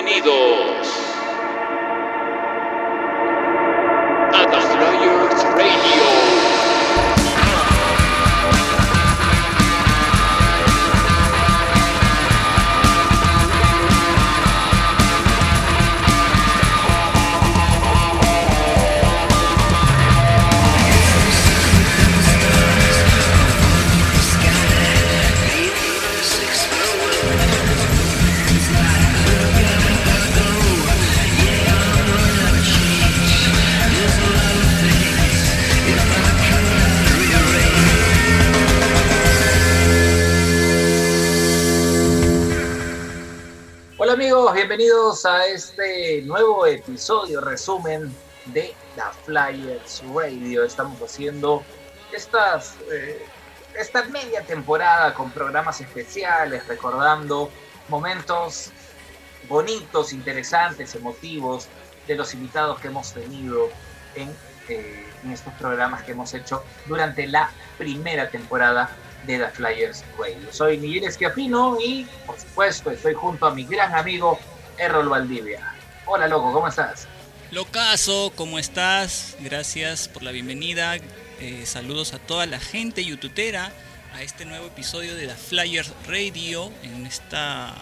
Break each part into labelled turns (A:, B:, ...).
A: Bienvenidos
B: bienvenidos a este nuevo episodio, resumen de la Flyers Radio. Estamos haciendo estas, eh, esta media temporada con programas especiales, recordando momentos bonitos, interesantes, emotivos de los invitados que hemos tenido en, eh, en estos programas que hemos hecho durante la primera temporada de The Flyers Radio. Soy Miguel Esquiafino y, por supuesto, estoy junto a mi gran amigo Errol Valdivia. Hola, loco, ¿cómo estás?
C: Locazo, ¿cómo estás? Gracias por la bienvenida. Eh, saludos a toda la gente youtubera a este nuevo episodio de The Flyers Radio en esta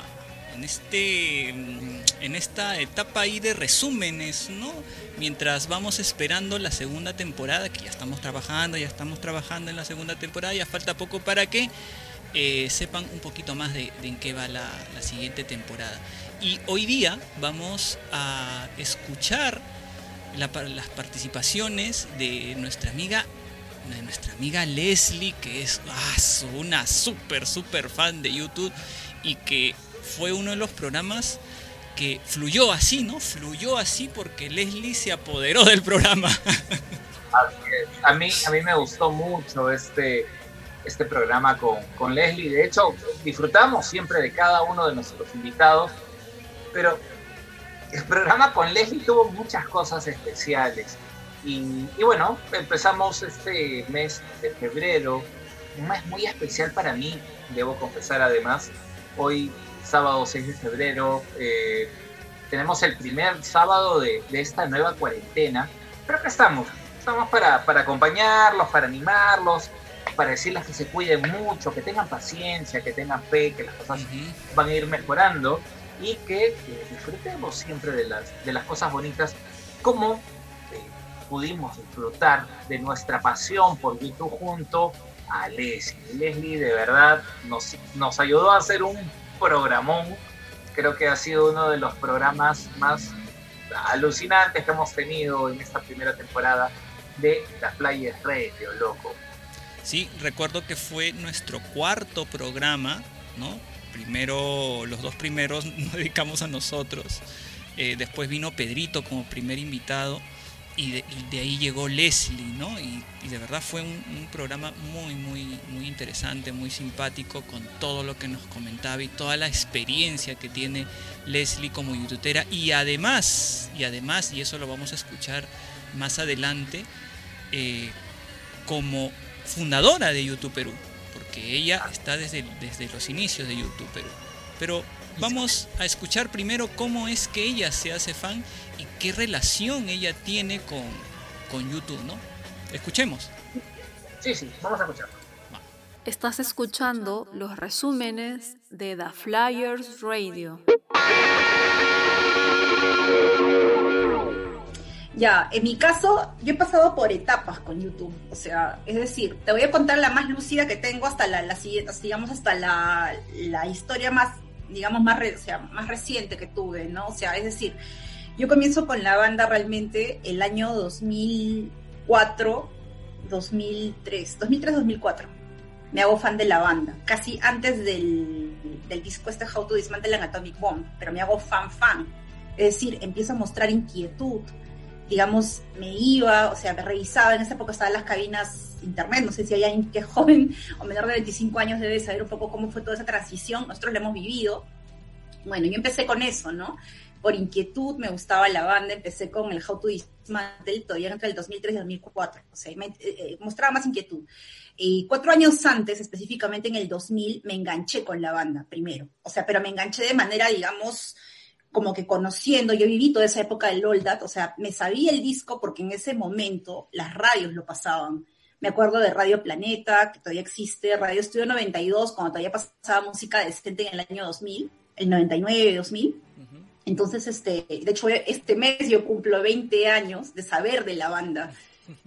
C: en este en esta etapa ahí de resúmenes, ¿no? Mientras vamos esperando la segunda temporada, que ya estamos trabajando, ya estamos trabajando en la segunda temporada, ya falta poco para que eh, sepan un poquito más de, en qué va la, siguiente temporada. Y hoy día vamos a escuchar las participaciones de nuestra amiga de nuestra amiga Leslie, que es ah, una súper, súper fan de YouTube y que fue uno de los programas que fluyó así, ¿no? Fluyó así porque Leslie se apoderó del programa.
B: A mí, a mí me gustó mucho este, este programa con, con Leslie. De hecho, disfrutamos siempre de cada uno de nuestros invitados, pero el programa con Leslie tuvo muchas cosas especiales. Y, y, bueno, empezamos este mes de febrero, un mes muy especial para mí, debo confesar además. Hoy sábado 6 de febrero. Eh, tenemos el primer sábado de, esta nueva cuarentena. Pero acá estamos. Estamos para, para acompañarlos, para animarlos, para decirles que se cuiden mucho, que tengan paciencia, que tengan fe, que las cosas van a ir mejorando y que, disfrutemos siempre de las, de las cosas bonitas como eh, pudimos disfrutar de nuestra pasión por YouTube junto a Leslie. Leslie de verdad nos, nos ayudó a hacer un programón. Creo que ha sido uno de los programas más alucinantes que hemos tenido en esta primera temporada de la Players Radio, loco.
C: Sí, recuerdo que fue nuestro cuarto programa, ¿no? Primero, los dos primeros nos dedicamos a nosotros. Eh, después vino Pedrito como primer invitado y de, ahí llegó Leslie, ¿no? Y, de verdad fue un, programa muy, muy, muy interesante, muy simpático con todo lo que nos comentaba y toda la experiencia que tiene Leslie como youtubera y además, y además, y eso lo vamos a escuchar más adelante, eh, como fundadora de YouTube Perú, porque ella está desde, desde los inicios de YouTube Perú. Pero vamos a escuchar primero cómo es que ella se hace fan y qué relación ella tiene con, con YouTube, ¿no? Escuchemos.
B: Sí, sí, vamos a escuchar.
D: Estás escuchando los resúmenes de The Flyers Radio.
E: Ya, en mi caso, yo he pasado por etapas con YouTube. O sea, es decir, te voy a contar la más lúcida que tengo hasta la, la digamos, hasta la, la historia más, digamos, más, o sea, más reciente que tuve, ¿no? O sea, es decir, yo comienzo con la banda realmente el año 2004, 2003, 2003-2004. Me hago fan de la banda, casi antes del, del disco este How to Dismantle an Atomic Bomb, pero me hago fan fan. Es decir, empiezo a mostrar inquietud. Digamos, me iba, o sea, me revisaba, en esa época estaban las cabinas internet, no sé si hay alguien que es joven o menor de 25 años debe saber un poco cómo fue toda esa transición, nosotros la hemos vivido. Bueno, yo empecé con eso, ¿no? por inquietud me gustaba la banda, empecé con el How to Dismantle todavía entre el 2003 y el 2004, o sea, me, eh, eh, mostraba más inquietud. Y cuatro años antes, específicamente en el 2000, me enganché con la banda primero, o sea, pero me enganché de manera, digamos, como que conociendo, yo viví toda esa época del Oldat, o sea, me sabía el disco porque en ese momento las radios lo pasaban. Me acuerdo de Radio Planeta, que todavía existe, Radio Estudio 92, cuando todavía pasaba música decente en el año 2000, el 99, 2000. Entonces, este, de hecho, este mes yo cumplo 20 años de saber de la banda,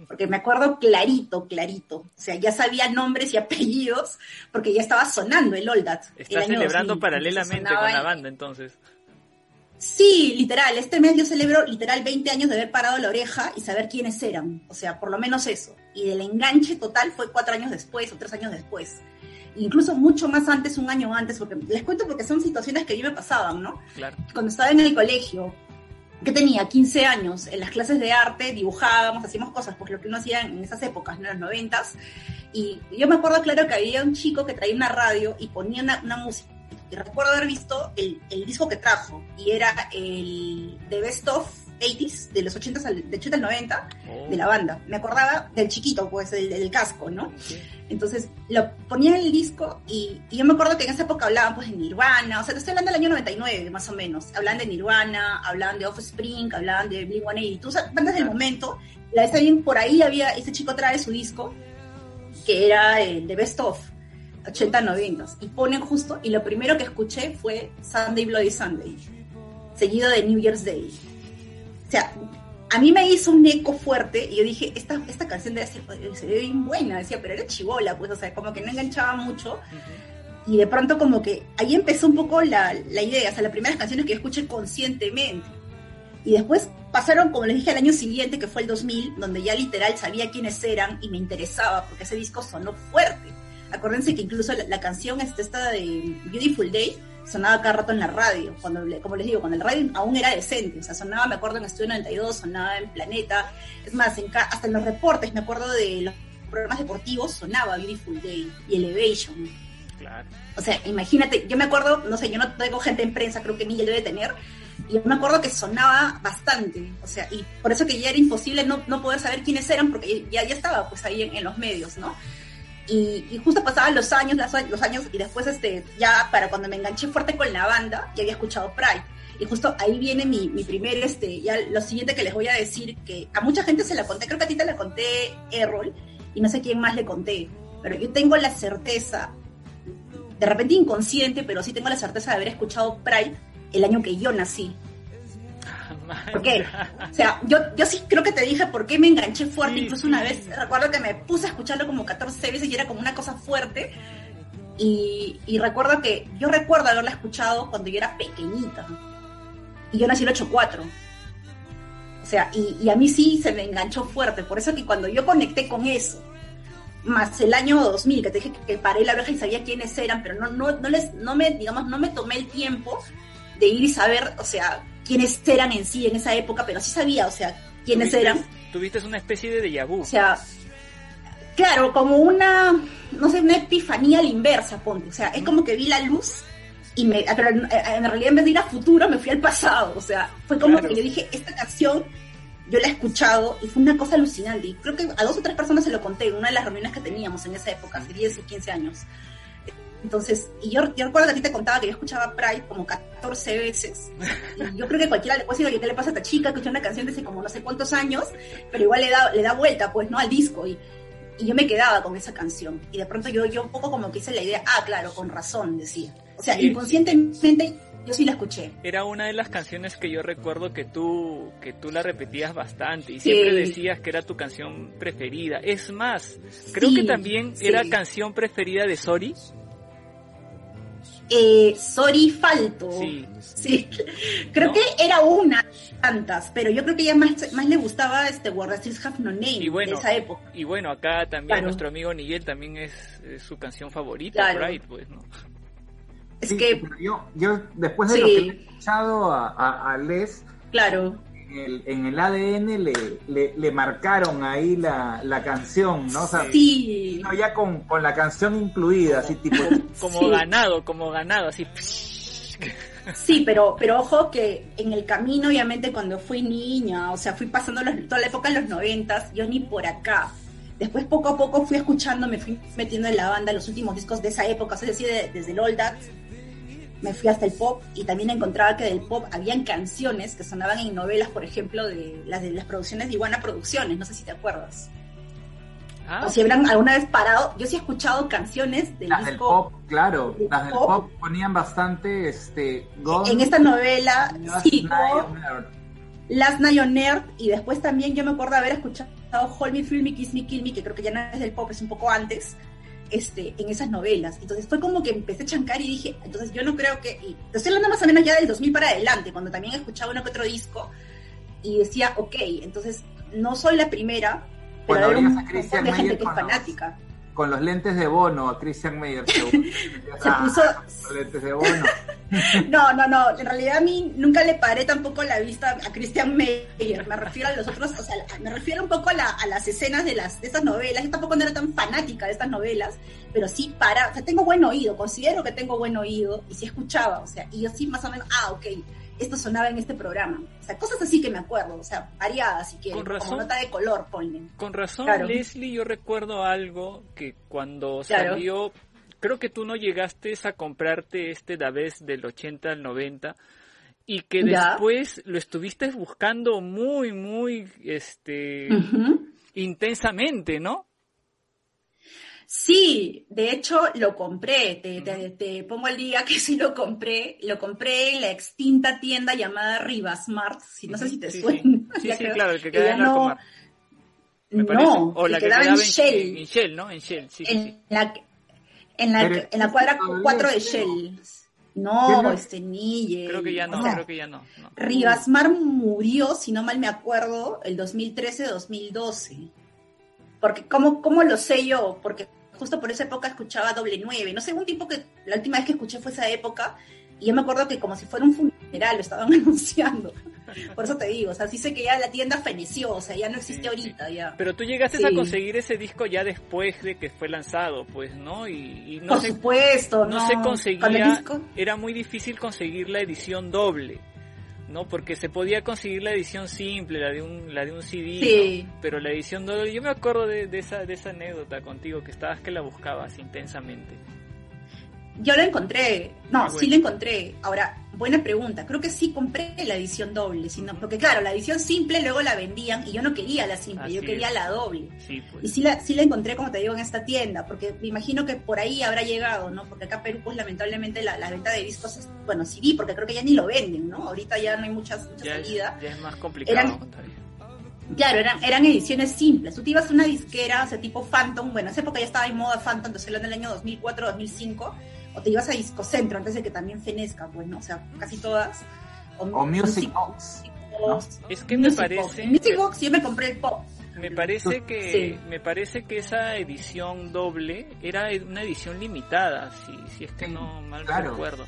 E: porque me acuerdo clarito, clarito. O sea, ya sabía nombres y apellidos, porque ya estaba sonando el Oldat.
F: Estás celebrando paralelamente con la banda, entonces.
E: Sí, literal. Este mes yo celebro literal 20 años de haber parado la oreja y saber quiénes eran. O sea, por lo menos eso. Y el enganche total fue cuatro años después o tres años después. Incluso mucho más antes, un año antes, porque les cuento porque son situaciones que a mí me pasaban, ¿no?
F: Claro.
E: Cuando estaba en el colegio, que tenía 15 años, en las clases de arte dibujábamos, hacíamos cosas, pues lo que uno hacía en esas épocas, ¿no? En los noventas. Y yo me acuerdo claro que había un chico que traía una radio y ponía una, una música recuerdo haber visto el, el, disco que trajo, y era el The Best of 80s, de los 80 al, de 80 al 90, oh. de la banda. Me acordaba del chiquito, pues, del, del casco, ¿no? Entonces, lo ponía en el disco y, y, yo me acuerdo que en esa época hablaban, pues, de Nirvana, o sea, te estoy hablando del año 99, más o menos. Hablaban de Nirvana, hablaban de Offspring, hablaban de Blink-182, o sea, bandas del momento. La vez también por ahí había, ese chico trae su disco, que era el The Best of 80, 90 y ponen justo, y lo primero que escuché fue Sunday Bloody Sunday, seguido de New Year's Day. O sea, a mí me hizo un eco fuerte y yo dije, esta, esta canción debe ser, bien buena, decía, pero era chivola, pues, o sea, como que no enganchaba mucho. Y de pronto como que ahí empezó un poco la, la idea, o sea, las primeras canciones que escuché conscientemente. Y después pasaron, como les dije, al año siguiente, que fue el 2000, donde ya literal sabía quiénes eran y me interesaba, porque ese disco sonó fuerte acuérdense que incluso la, la canción esta, esta de Beautiful Day sonaba cada rato en la radio, cuando, como les digo, cuando el radio aún era decente, o sea, sonaba, me acuerdo en Estudio 92, sonaba en Planeta, es más, en, hasta en los reportes, me acuerdo de los programas deportivos, sonaba Beautiful Day y Elevation.
F: Claro.
E: O sea, imagínate, yo me acuerdo, no sé, yo no tengo gente en prensa, creo que Miguel debe tener, y yo me acuerdo que sonaba bastante, o sea, y por eso que ya era imposible no, no poder saber quiénes eran, porque ya, ya estaba pues ahí en, en los medios, ¿no? Y, justo pasaban los años, los años, y después, este, ya para cuando me enganché fuerte con la banda, ya había escuchado Pride. Y justo ahí viene mi, mi primer, este, ya lo siguiente que les voy a decir, que a mucha gente se la conté, creo que a ti te la conté, Errol, y no sé quién más le conté, pero yo tengo la certeza, de repente inconsciente, pero sí tengo la certeza de haber escuchado Pride el año que yo nací. ¿Por qué? O sea, yo, yo sí creo que te dije por qué me enganché fuerte. Sí, Incluso sí. una vez recuerdo que me puse a escucharlo como 14 veces y era como una cosa fuerte. Y, y recuerdo que yo recuerdo haberla escuchado cuando yo era pequeñita. Y yo nací el 84. O sea, y, y, a mí sí se me enganchó fuerte. Por eso que cuando yo conecté con eso, más el año 2000, que te dije que paré la oreja y sabía quiénes eran, pero no, no, no, les, no me, digamos, no me tomé el tiempo de ir y saber, o sea, quiénes eran en sí en esa época, pero sí sabía, o sea, quiénes
F: ¿Tuviste,
E: eran.
F: Tuviste una especie de déjà vu.
E: O sea, claro, como una, no sé, una epifanía a la inversa, ponte. O sea, es como que vi la luz y me, pero en, en realidad en vez de ir a futuro me fui al pasado. O sea, fue como claro. que yo dije, esta canción yo la he escuchado y fue una cosa alucinante. Y creo que a dos o tres personas se lo conté en una de las reuniones que teníamos en esa época, hace 10 o 15 años. Entonces, y yo, yo recuerdo que a ti te contaba que yo escuchaba Pride como 14 veces. Y yo creo que cualquiera le puede decir, oye, ¿qué le pasa a esta chica? Escuché una canción desde como no sé cuántos años, pero igual le da, le da vuelta, pues, ¿no? Al disco. Y, y yo me quedaba con esa canción. Y de pronto yo, yo un poco como que hice la idea, ah, claro, con razón, decía. O sea, sí, inconscientemente yo sí la escuché.
F: Era una de las canciones que yo recuerdo que tú, que tú la repetías bastante y sí. siempre decías que era tu canción preferida. Es más, creo sí, que también era canción preferida de Sori
E: eh, Sori Falto. Sí. sí. Creo ¿No? que era una tantas, pero yo creo que ella más, más le gustaba este What Have No Name
F: y bueno,
E: de esa época.
F: Y bueno, acá también claro. nuestro amigo Nigel también es, es su canción favorita, claro. Pride, pues, ¿no?
B: Es sí, que yo, yo después de sí. lo que he escuchado a, a, a Les,
E: claro
B: el, en el ADN le, le, le, marcaron ahí la, la canción, ¿no? O sea,
E: sí.
B: No, ya con, con la canción incluida, así tipo.
F: como sí. ganado, como ganado, así.
E: Sí, pero, pero ojo que en el camino, obviamente, cuando fui niña, o sea, fui pasando los, toda la época en los noventas, yo ni por acá. Después, poco a poco, fui escuchando, me fui metiendo en la banda los últimos discos de esa época, decir, de, desde el Old Dad, me fui hasta el pop y también encontraba que del pop habían canciones que sonaban en novelas, por ejemplo, de las de las producciones de Iguana Producciones, no sé si te acuerdas.
F: Ah,
E: o si habrán alguna vez parado, yo sí he escuchado canciones del
B: Las del
E: disco
B: pop, claro.
E: del
B: Las del
E: pop.
B: pop ponían bastante, este, Gone,
E: en esta novela,
B: Last
E: sí,
B: Night
E: como
B: on Earth.
E: Last Night on Earth, y después también yo me acuerdo haber escuchado Hold Me, Feel Me, Kiss Me, Kill Me, que creo que ya no es del pop, es un poco antes, este, en esas novelas. Entonces fue como que empecé a chancar y dije, entonces yo no creo que, y estoy hablando más o menos ya del 2000 para adelante, cuando también escuchaba uno que otro disco, y decía, ok, entonces no soy la primera, pero hay un montón de gente que es fanática.
B: Con los lentes de Bono, a Christian Meyer. Se,
E: Se puso,
B: Los lentes de Bono.
E: No, no, no. En realidad a mí nunca le paré tampoco la vista a Christian Meyer. Me refiero a los otros, o sea, me refiero un poco a, la- a las escenas de las de estas novelas. Yo tampoco no era tan fanática de estas novelas, pero sí para, o sea, tengo buen oído, considero que tengo buen oído y sí escuchaba, o sea, y yo sí más o menos, ah, ok, esto sonaba en este programa. O sea, cosas así que me acuerdo, o sea, variadas si quieres,
F: Con razón.
E: como nota de color, ponle.
F: Con razón,
E: Claro.
F: Leslie, yo recuerdo algo que cuando
E: Claro.
F: salió, creo que tú no llegaste a comprarte este Davés del 80 al 90 y que
E: Ya.
F: después lo estuviste buscando muy, muy, este, intensamente, ¿no?
E: Sí, de hecho lo compré, te, te- te pongo al día que sí lo compré, lo compré en la extinta tienda llamada Rivasmart, si no sé si te
F: Sí,
E: suena.
F: Sí, sí,
E: creo
F: claro, el que
E: que
F: queda en
E: no-
F: me.
E: No,
F: o la
E: que
F: que
E: quedaba en Shell,
F: en Shell, ¿no? En Shell, sí,
E: en la, en la, en la cuadra
B: todavía
E: 4 de. Shell. No, este Nille.
F: Creo que ya no,
E: o sea,
F: creo que ya no. no.
E: Rivasmar murió, si no mal me acuerdo, el 2013-2012. Porque, ¿cómo, ¿cómo lo sé yo? Porque justo por esa época escuchaba doble nueve. No sé, un tipo que la última vez que escuché fue esa época. Y yo me acuerdo que como si fuera un funeral lo estaban anunciando. Por eso te digo, o sea, sí sé que ya la tienda feneció, o sea, ya no existe ahorita, ya.
F: Pero tú llegaste
E: Sí.
F: a conseguir ese disco ya después de que fue lanzado, pues, ¿no? Y, y no
E: Por
F: sé,
E: supuesto,
F: no
E: no.
F: se
E: Con el
F: conseguía,
E: disco,
F: era muy difícil conseguir la edición doble, ¿no? Porque se podía conseguir la edición simple, la de un, la de un CD,
E: Sí.
F: ¿no? pero la edición doble, yo me acuerdo de, de esa, de esa anécdota contigo, que estabas que la buscabas intensamente.
E: Yo lo encontré, no,
F: Ah,
E: sí lo encontré. Ahora, buena pregunta, creo que sí compré la edición doble, sino, porque claro, la edición simple luego la vendían y yo no quería la simple,
F: Así
E: yo quería
F: es.
E: la doble.
F: Sí, pues.
E: Y sí la, sí la encontré, como te digo, en esta tienda, porque me imagino que por ahí habrá llegado, ¿no? Porque acá en Perú, pues lamentablemente la, la venta de discos, es, bueno, CD, porque creo que ya ni lo venden, ¿no? Ahorita ya no hay muchas, mucha
F: ya, es,
E: salida.
F: ya es más complicado.
E: Eran-. Claro, eran, eran ediciones simples. Tú te ibas a una disquera, o sea, tipo Phantom, bueno, en esa época ya estaba en moda Phantom, entonces hablando del año 2004, 2005, o te ibas a Discocentro antes de que también fenezca, pues, ¿no? O sea, casi todas.
B: O Music Box.
E: Box,
F: Es que me parece...
E: Box. En Music Box yo me compré el pop.
F: Me parece que
E: Sí.
F: me parece que esa edición doble era una edición limitada, si, si es que
B: Sí,
F: no mal
B: claro.
F: recuerdo.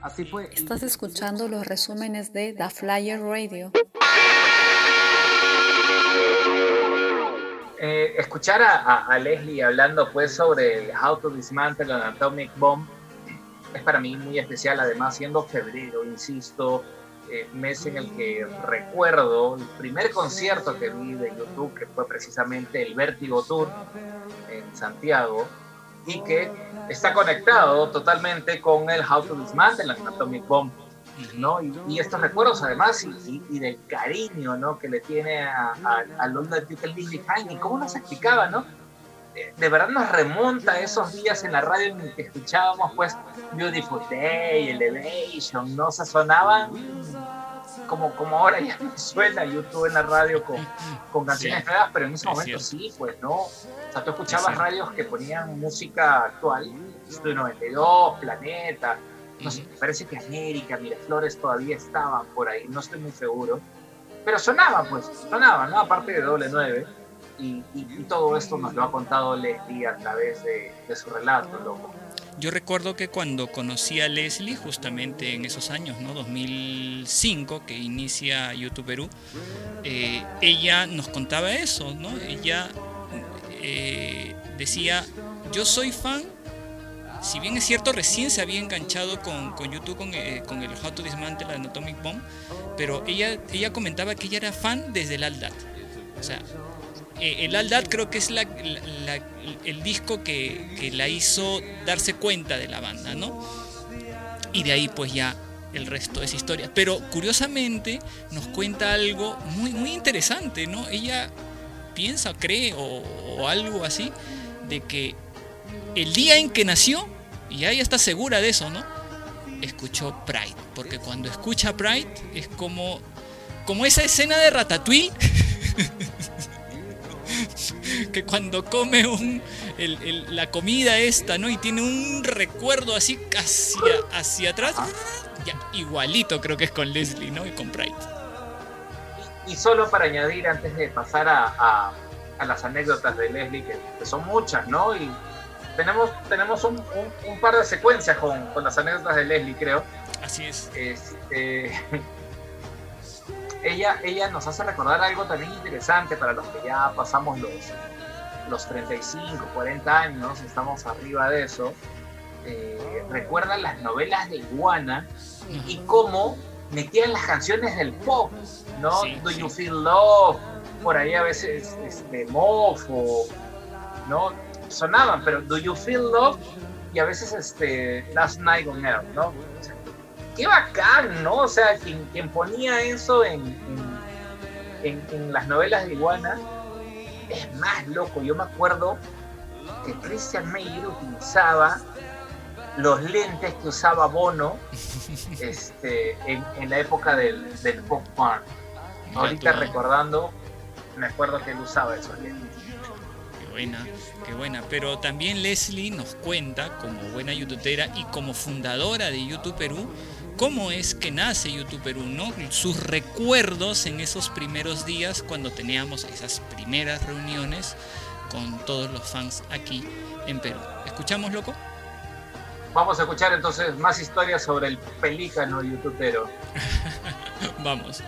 B: Así fue.
D: Estás escuchando los resúmenes de The Flyer Radio.
B: Eh, escuchar a, a- Leslie hablando pues sobre el How to Dismantle an Atomic Bomb es para mí muy especial, además siendo febrero, insisto, eh, mes en el que recuerdo el primer concierto que vi de YouTube, que fue precisamente el Vértigo Tour en Santiago, y que está conectado totalmente con el How to Dismantle an Atomic Bomb. ¿No? Y, y estos recuerdos además y, y- del cariño ¿no? que le tiene a, a, a London Behind y cómo nos explicaba, ¿no? Eh, De verdad nos remonta a esos días en la radio en el que escuchábamos pues Beautiful Day, Elevation, ¿no? O sea, sonaban como, como ahora ya me suena YouTube en la radio con, con canciones
C: Sí,
B: nuevas, pero en ese
C: es
B: momento
C: cierto.
B: sí, pues, ¿no? O sea, tú
C: Es
B: escuchabas radios que ponían música actual, Estudio 92, Planeta, no sé, me parece que América, Miraflores todavía estaban por ahí, no estoy muy seguro. Pero sonaba, pues, sonaba, ¿no? Aparte de doble nueve. Y, y- y todo esto nos lo ha contado Leslie a través de, de su relato, loco.
C: Yo recuerdo que cuando conocí a Leslie, justamente en esos años, ¿no? 2005, que inicia YouTube Perú, eh, ella nos contaba eso, ¿no? Ella eh, decía, yo soy fan, si bien es cierto, recién se había enganchado con, con YouTube, con, eh, con el How to Dismantle an Atomic Bomb, pero ella, ella comentaba que ella era fan desde el Aldat. O sea, eh, el Aldad creo que es la- el disco que, que la hizo darse cuenta de la banda, ¿no? y de ahí pues ya el resto es historia. Pero curiosamente nos cuenta algo muy, muy interesante, ¿no? Ella piensa, cree o algo así, de que el día en que nació, y ella está segura de eso, ¿no? Escuchó Pride, porque cuando escucha Pride es como, como esa escena de Ratatouille. que cuando come un, la comida esta, ¿no? Y tiene un recuerdo así hacia, hacia atrás. Ya, igualito creo que es con Leslie, ¿no? Y con Pride.
B: Y solo para añadir, antes de pasar a, a- a las anécdotas de Leslie, que, que son muchas, ¿no? Y tenemos, tenemos un, un- un par de secuencias con, con las anécdotas de Leslie, creo.
C: Así es.
B: Este, ella, ella nos hace recordar algo también interesante para los que ya pasamos los, los 35, 40 años, estamos arriba de eso. Eh, recuerda las novelas de Iguana y cómo metían las canciones del pop, ¿no?
C: Sí,
B: Do
C: sí.
B: You Feel Love, por ahí a veces este, Mofo, ¿no? Sonaban, pero Do You Feel Love y a veces este, Last Night on Earth, ¿no? O sea, qué bacán, ¿no? O sea, quien, quien ponía eso en, en, en- en las novelas de Iguana es más loco. Yo me acuerdo que Christian Meyer utilizaba los lentes que usaba Bono este, en, en la época del, del pop punk. Ahorita recordando, me acuerdo que él usaba esos lentes.
C: Qué buena, qué buena. Pero también Leslie nos cuenta, como buena youtubera y como fundadora de YouTube Perú, cómo es que nace YouTube Perú, ¿no? Sus recuerdos en esos primeros días cuando teníamos esas primeras reuniones con todos los fans aquí en Perú. ¿Escuchamos, loco?
B: Vamos a escuchar entonces más historias sobre el pelícano youtubero.
C: Vamos.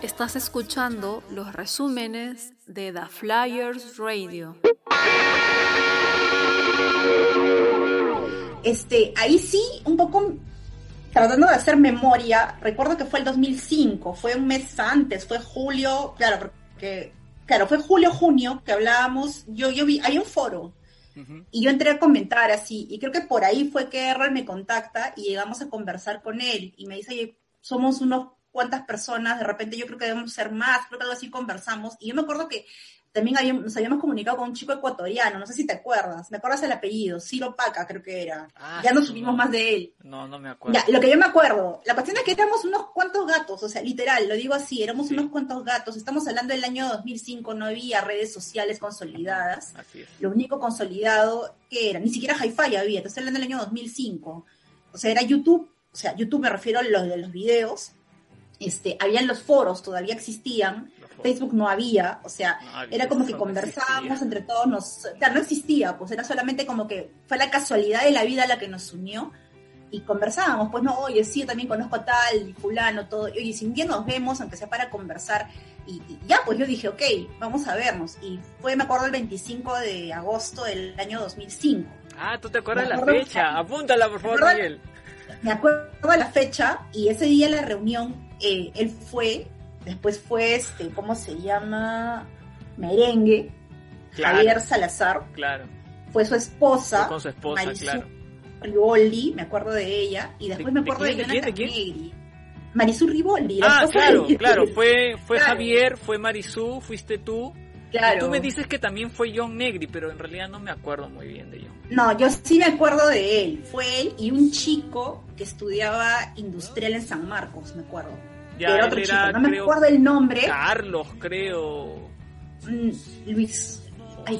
D: Estás escuchando los resúmenes de The Flyers Radio.
E: Este, ahí sí, un poco tratando de hacer memoria, recuerdo que fue el 2005, fue un mes antes, fue julio, claro, porque, claro, fue julio, junio, que hablábamos, yo, yo vi, hay un foro, y yo entré a comentar así, y creo que por ahí fue que Errol me contacta y llegamos a conversar con él, y me dice, oye, somos unos cuantas personas, de repente yo creo que debemos ser más, creo que algo así conversamos, y yo me acuerdo que también habíamos, nos habíamos comunicado con un chico ecuatoriano, no sé si te acuerdas, me acuerdas el apellido, Ciro Paca creo que era,
F: Ah,
E: ya no
F: no.
E: supimos más de él.
F: No, no me acuerdo.
E: Ya, lo que yo me acuerdo, la cuestión es que éramos unos cuantos gatos, o sea, literal, lo digo así, éramos
F: Sí.
E: unos cuantos gatos, estamos hablando del año 2005, no había redes sociales consolidadas,
F: Así es.
E: lo único consolidado que era, ni siquiera Hi-Fi había, estoy hablando del año 2005, o sea, era YouTube, o sea, YouTube me refiero a lo de los videos, este, habían los foros, todavía existían. Facebook no había, o sea,
F: No había,
E: era como que
F: no
E: conversábamos
F: existía.
E: entre todos, nos, o sea, no existía, pues era solamente como que fue la casualidad de la vida la que nos unió y conversábamos, pues no, oye, sí, yo también conozco a tal, fulano, todo, y oye, si un día nos vemos, aunque sea para conversar, y, y ya, pues yo dije, ok, vamos a vernos, y fue, me acuerdo, el 25 de agosto del año 2005.
F: Ah, ¿tú te acuerdas
E: Me
F: la
E: acuerdo-
F: fecha? Apúntala, por favor,
E: ¿Verdad?
F: Miguel.
E: Me acuerdo de la fecha, y ese día la reunión, eh, él fue, después fue, este, ¿cómo se llama? Merengue,
F: Claro,
E: Javier Salazar,
F: claro.
E: fue su esposa,
F: Fue con su esposa,
E: Marisol
F: claro.
E: Riboldi, me acuerdo de ella, y después
F: ¿De-
E: me acuerdo
F: de quién, de
E: Jonathan
F: quién, de quién?
E: Negri. Marisol Riboldi, la
F: Ah, claro, claro. Fue, fue
E: Claro.
F: Javier, fue Marisú, fuiste tú.
E: Claro.
F: Tú me dices que también fue John Negri, pero en realidad no me acuerdo muy bien de John.
E: No, yo sí me acuerdo de él. Fue él y un chico que estudiaba industrial en San Marcos, me acuerdo.
F: Ya,
E: era otro
F: él
E: chico, no me
F: creo,
E: acuerdo el nombre.
F: Carlos, creo.
E: Mm, Luis. Ay,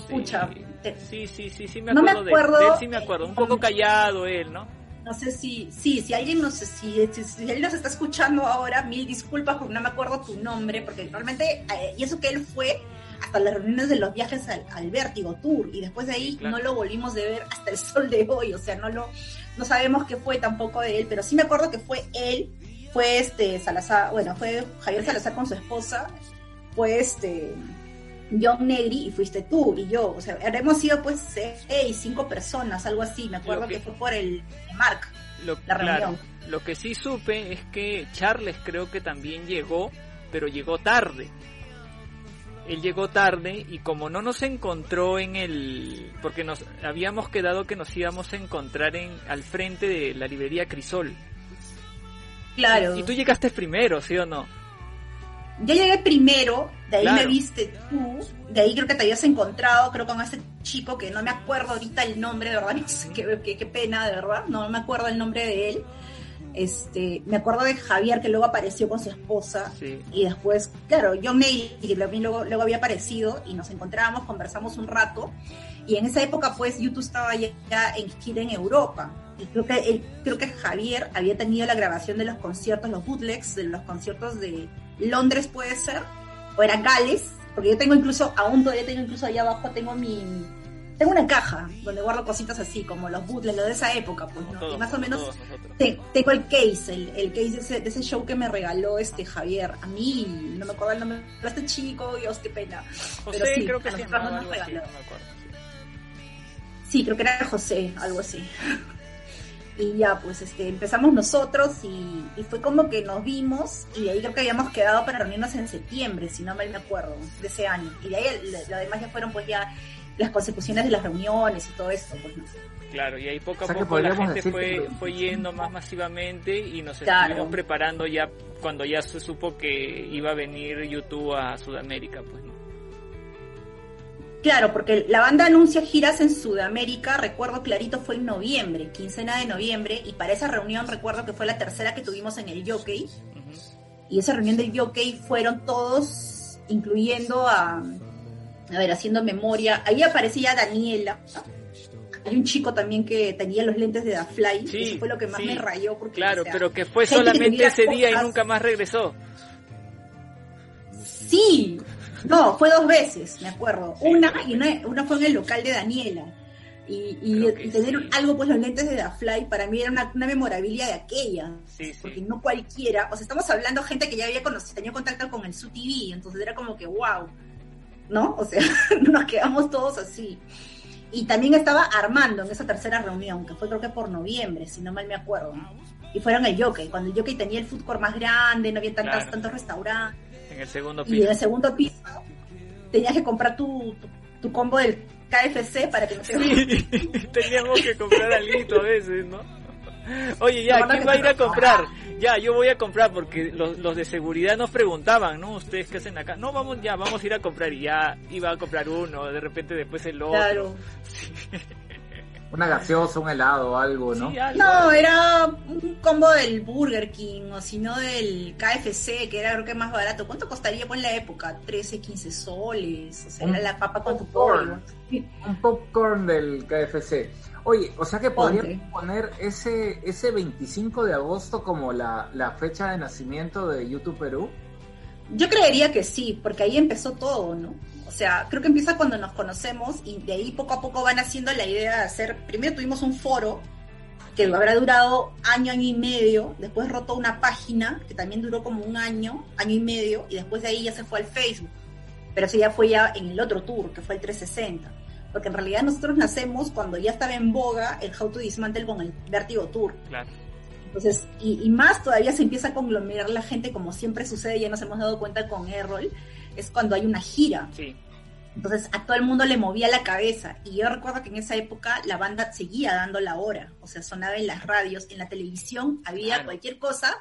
E: te-
F: Sí, sí, sí, sí me
E: No me
F: acuerdo de él.
E: acuerdo.
F: De él sí me acuerdo. Un poco callado él, ¿no?
E: No sé si, sí, si alguien nos, si, si, si alguien nos está escuchando ahora, mil disculpas porque no me acuerdo tu nombre, porque realmente, eh, y eso que él fue hasta las reuniones de los viajes al, al Vértigo Tour, y después de ahí
F: Sí, claro.
E: no lo volvimos de ver hasta el sol de hoy, o sea, no lo, no sabemos qué fue tampoco de él, pero sí me acuerdo que fue él, fue este Salazar, bueno, fue Javier Salazar con su esposa, fue este John Negri y fuiste tú y yo, o sea, habremos sido pues seis, cinco personas, algo así, me acuerdo
F: que-
E: que... fue por el Mark,
F: Lo,
E: la
F: claro,
E: reunión.
F: lo que sí supe es que Charles creo que también llegó, pero llegó tarde. Él llegó tarde y como no nos encontró en el... porque nos habíamos quedado que nos íbamos a encontrar en al frente de la librería Crisol.
E: Claro.
F: Y tú llegaste primero, ¿sí o no?
E: Yo llegué primero, de ahí
F: Claro.
E: me viste tú, de ahí creo que te habías encontrado, creo con ese chico que no me acuerdo ahorita el nombre, de verdad, qué, qué pena, de verdad, no me acuerdo el nombre de él. Este, me acuerdo de Javier que luego apareció con su esposa
F: Sí.
E: y después, claro, Mail que también luego, luego había aparecido y nos encontramos, conversamos un rato y en esa época pues YouTube estaba ya, ya en gira en Europa y creo que él, creo que Javier había tenido la grabación de los conciertos, los bootlegs de los conciertos de Londres puede ser o era Gales, porque yo tengo incluso aún todavía tengo incluso allá abajo tengo mi tengo una caja donde guardo cositas así como los bootlegs lo de esa época pues ¿no?
F: todos,
E: y más o menos tengo el case, el, el case de ese, de ese show que me regaló este Javier. A mí, no me acuerdo el nombre de este chico, Dios, qué pena.
F: José,
E: Pero sí,
F: creo que
E: a
F: llamaba
E: nos
F: algo así, no
E: regaló.
F: me acuerdo. sí.
E: Sí, creo que era José, algo así. Y ya, pues este, empezamos nosotros y, y fue como que nos vimos y de ahí creo que habíamos quedado para reunirnos en septiembre, si no mal me acuerdo, de ese año. Y de ahí lo demás ya fueron pues ya las consecuciones de las reuniones y todo esto, pues no.
F: Claro, y ahí poco a
B: O sea que
F: poco la gente fue,
B: que-
F: fue yendo más masivamente y nos
E: Claro.
F: estuvimos preparando ya cuando ya se supo que iba a venir YouTube a Sudamérica, pues no.
E: Claro, porque la banda anuncia giras en Sudamérica, recuerdo clarito fue en noviembre, quincena de noviembre, y para esa reunión recuerdo que fue la tercera que tuvimos en el Jockey, y esa reunión del Jockey fueron todos, incluyendo a, a ver, haciendo memoria, ahí aparecía Daniela, hay un chico también que tenía los lentes de The Fly,
F: Sí,
E: eso fue lo que más
F: sí,
E: me rayó, porque
F: Claro,
E: o sea,
F: pero que fue solamente ese día y nunca más regresó.
E: Sí, no, fue dos veces, me acuerdo. Una y una, una fue en el local de Daniela. Y, tener
F: sí.
E: algo, pues los lentes de The Fly, para mí era una, una memorabilia de aquella.
F: Sí, sí.
E: Porque no cualquiera, o sea, estamos hablando de gente que ya había conocido, tenía contacto con el Su TV, entonces era como que wow, ¿no? O sea, nos quedamos todos así. Y también estaba Armando en esa tercera reunión, que fue creo que por noviembre, si no mal me acuerdo. Y fueron el Jockey, cuando el Jockey tenía el food court más grande, no había tantas,
F: Claro.
E: tantos restaurantes.
F: En el segundo
E: Y en
F: piso.
E: el segundo piso tenías que comprar tu, tu, tu combo del KFC para que no te
F: Sí, teníamos que comprar algo a veces, ¿no? Oye, ya, ¿quién va a ir a comprar? Ya, yo voy a comprar porque los, los de seguridad nos preguntaban, ¿no? ¿Ustedes qué hacen acá? No, vamos ya, vamos a ir a comprar y ya iba a comprar uno, de repente después el otro.
E: Claro.
B: Una gaseosa, un helado, algo, ¿no?
F: Sí, algo.
E: No, era un combo del Burger King o si no del KFC, que era creo que más barato. ¿Cuánto costaría por la época? 13, 15 soles. O sea,
B: Un
E: era la papa con tu pollo.
B: Un popcorn del KFC. Oye, o sea que podríamos poner ese, ese 25 de agosto como la, la fecha de nacimiento de YouTube Perú.
E: Yo creería que sí, porque ahí empezó todo, ¿no? O sea, creo que empieza cuando nos conocemos y de ahí poco a poco van haciendo la idea de hacer. Primero tuvimos un foro que habrá durado año, año y medio. Después rotó una página que también duró como un año, año y medio. Y después de ahí ya se fue al Facebook. Pero eso ya fue ya en el otro tour, que fue el 360. Porque en realidad nosotros nacemos cuando ya estaba en boga el How to Dismantle con el Vertigo Tour.
F: Claro.
E: Entonces, y, y más todavía se empieza a conglomerar la gente, como siempre sucede, ya nos hemos dado cuenta con Errol, es cuando hay una gira.
F: Sí.
E: Entonces, a todo el mundo le movía la cabeza. Y yo recuerdo que en esa época la banda seguía dando la hora. O sea, sonaba en las radios, en la televisión, había
F: Claro.
E: cualquier cosa.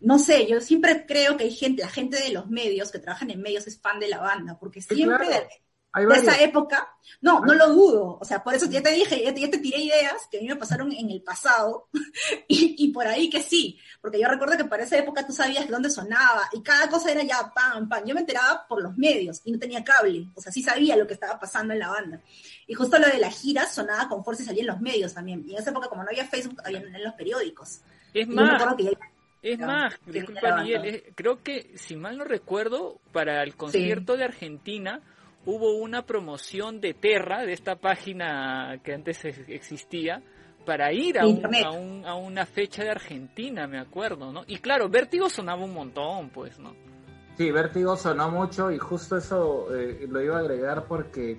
E: No sé, yo siempre creo que hay gente, la gente de los medios que trabajan en medios es fan de la banda, porque
B: Sí,
E: siempre
B: claro.
E: de-
B: Hay
E: de esa época, no, no lo dudo, o sea, por eso ya te dije, ya te, ya te tiré ideas que a mí me pasaron en el pasado, y, y por ahí que sí, porque yo recuerdo que para esa época tú sabías dónde sonaba, y cada cosa era ya pam, pam, yo me enteraba por los medios, y no tenía cable, o sea, sí sabía lo que estaba pasando en la banda, y justo lo de la gira sonaba con fuerza y salía en los medios también, y en esa época como no había Facebook, había en los periódicos,
F: Es
E: y yo me
F: más,
E: acuerdo que ya
F: Es
E: Ya,
F: más, disculpa Miguel,
E: banda.
F: eh, creo que si mal no recuerdo, para el concierto de Argentina hubo una promoción de Terra, de esta página que antes ex- existía, para ir a, un- a, un- a una fecha de Argentina, me acuerdo, ¿no? Y claro, Vértigo sonaba un montón, pues, ¿no?
B: Sí, Vértigo sonó mucho y justo eso eh, lo iba a agregar porque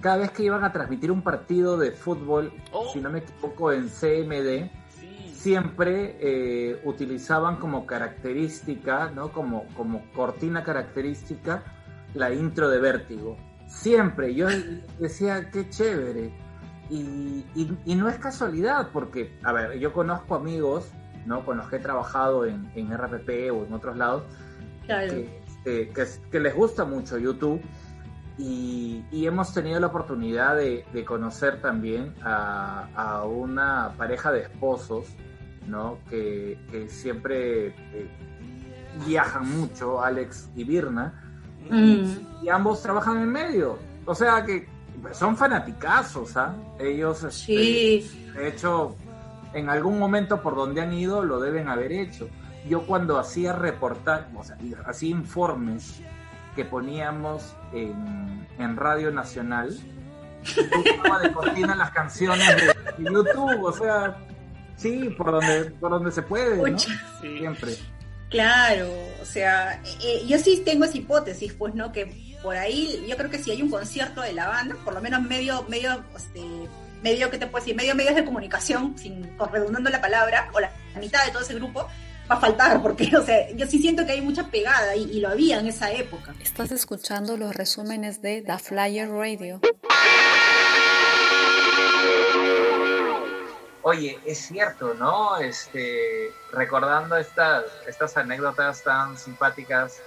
B: cada vez que iban a transmitir un partido de fútbol,
F: Oh.
B: si no me equivoco, en CMD,
F: Sí,
B: siempre eh, utilizaban como característica, ¿no? Como, como cortina característica, la intro de Vértigo. Siempre. Yo decía, qué chévere. Y, y- y no es casualidad, porque, a ver, yo conozco amigos ¿no? Con los que he trabajado en, en RPP o en otros lados,
E: Claro.
B: que, este, que, que les gusta mucho YouTube y, y hemos tenido la oportunidad de, de conocer también a, a una pareja de esposos, ¿no? Que, que siempre eh, viajan mucho, Alex y Birna,
E: Mm.
B: y ambos trabajan en medio. O sea que son fanaticazos, ¿ah? Ellos, este,
E: Sí,
B: de hecho, en algún momento por donde han ido lo deben haber hecho. Yo cuando hacía reportajes, o sea, hacía informes que poníamos en, en Radio Nacional, de cortina las canciones de, YouTube, o sea, sí, por donde, por donde se puede, ¿no?
F: Sí.
B: Siempre.
E: Claro. O sea, eh, yo sí tengo esa hipótesis, pues, ¿no? Que por ahí, yo creo que si hay un concierto de la banda, por lo menos medio, medio, este, medio, ¿qué te puedo decir? Medio medios de comunicación, sin redundando la palabra, o la mitad de todo ese grupo, va a faltar, porque, o sea, yo sí siento que hay mucha pegada y, y lo había en esa época.
D: Estás escuchando los resúmenes de The Flyer Radio.
B: Oye, es cierto, ¿no? Este, recordando estas, estas anécdotas tan simpáticas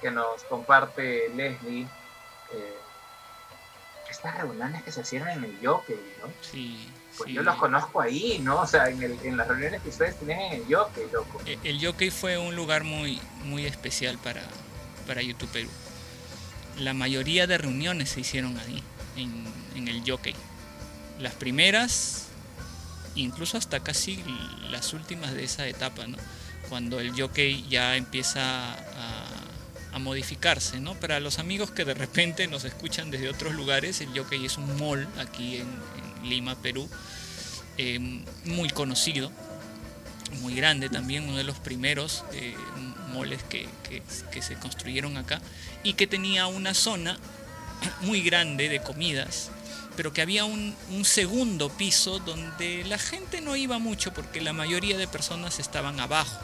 B: que nos comparte Leslie, eh, estas reuniones que se hacían en el Jockey, ¿no?
C: Sí,
B: Pues
C: sí.
B: yo los conozco ahí, ¿no? O sea, en, el, en las reuniones que ustedes tenían en el Jockey, loco.
C: E- El Jockey fue un lugar muy, muy especial para, para YouTube Perú. La mayoría de reuniones se hicieron ahí, en, en el Jockey. Las primeras, incluso hasta casi las últimas de esa etapa. Cuando el Jockey ya empieza a, modificarse, ¿no? Para los amigos que de repente nos escuchan desde otros lugares, el Jockey es un mall aquí en, Lima, Perú, eh, muy conocido muy grande también, uno de los primeros eh, moles que- que se construyeron acá y que tenía una zona muy grande de comidas, pero que había un, un segundo piso donde la gente no iba mucho porque la mayoría de personas estaban abajo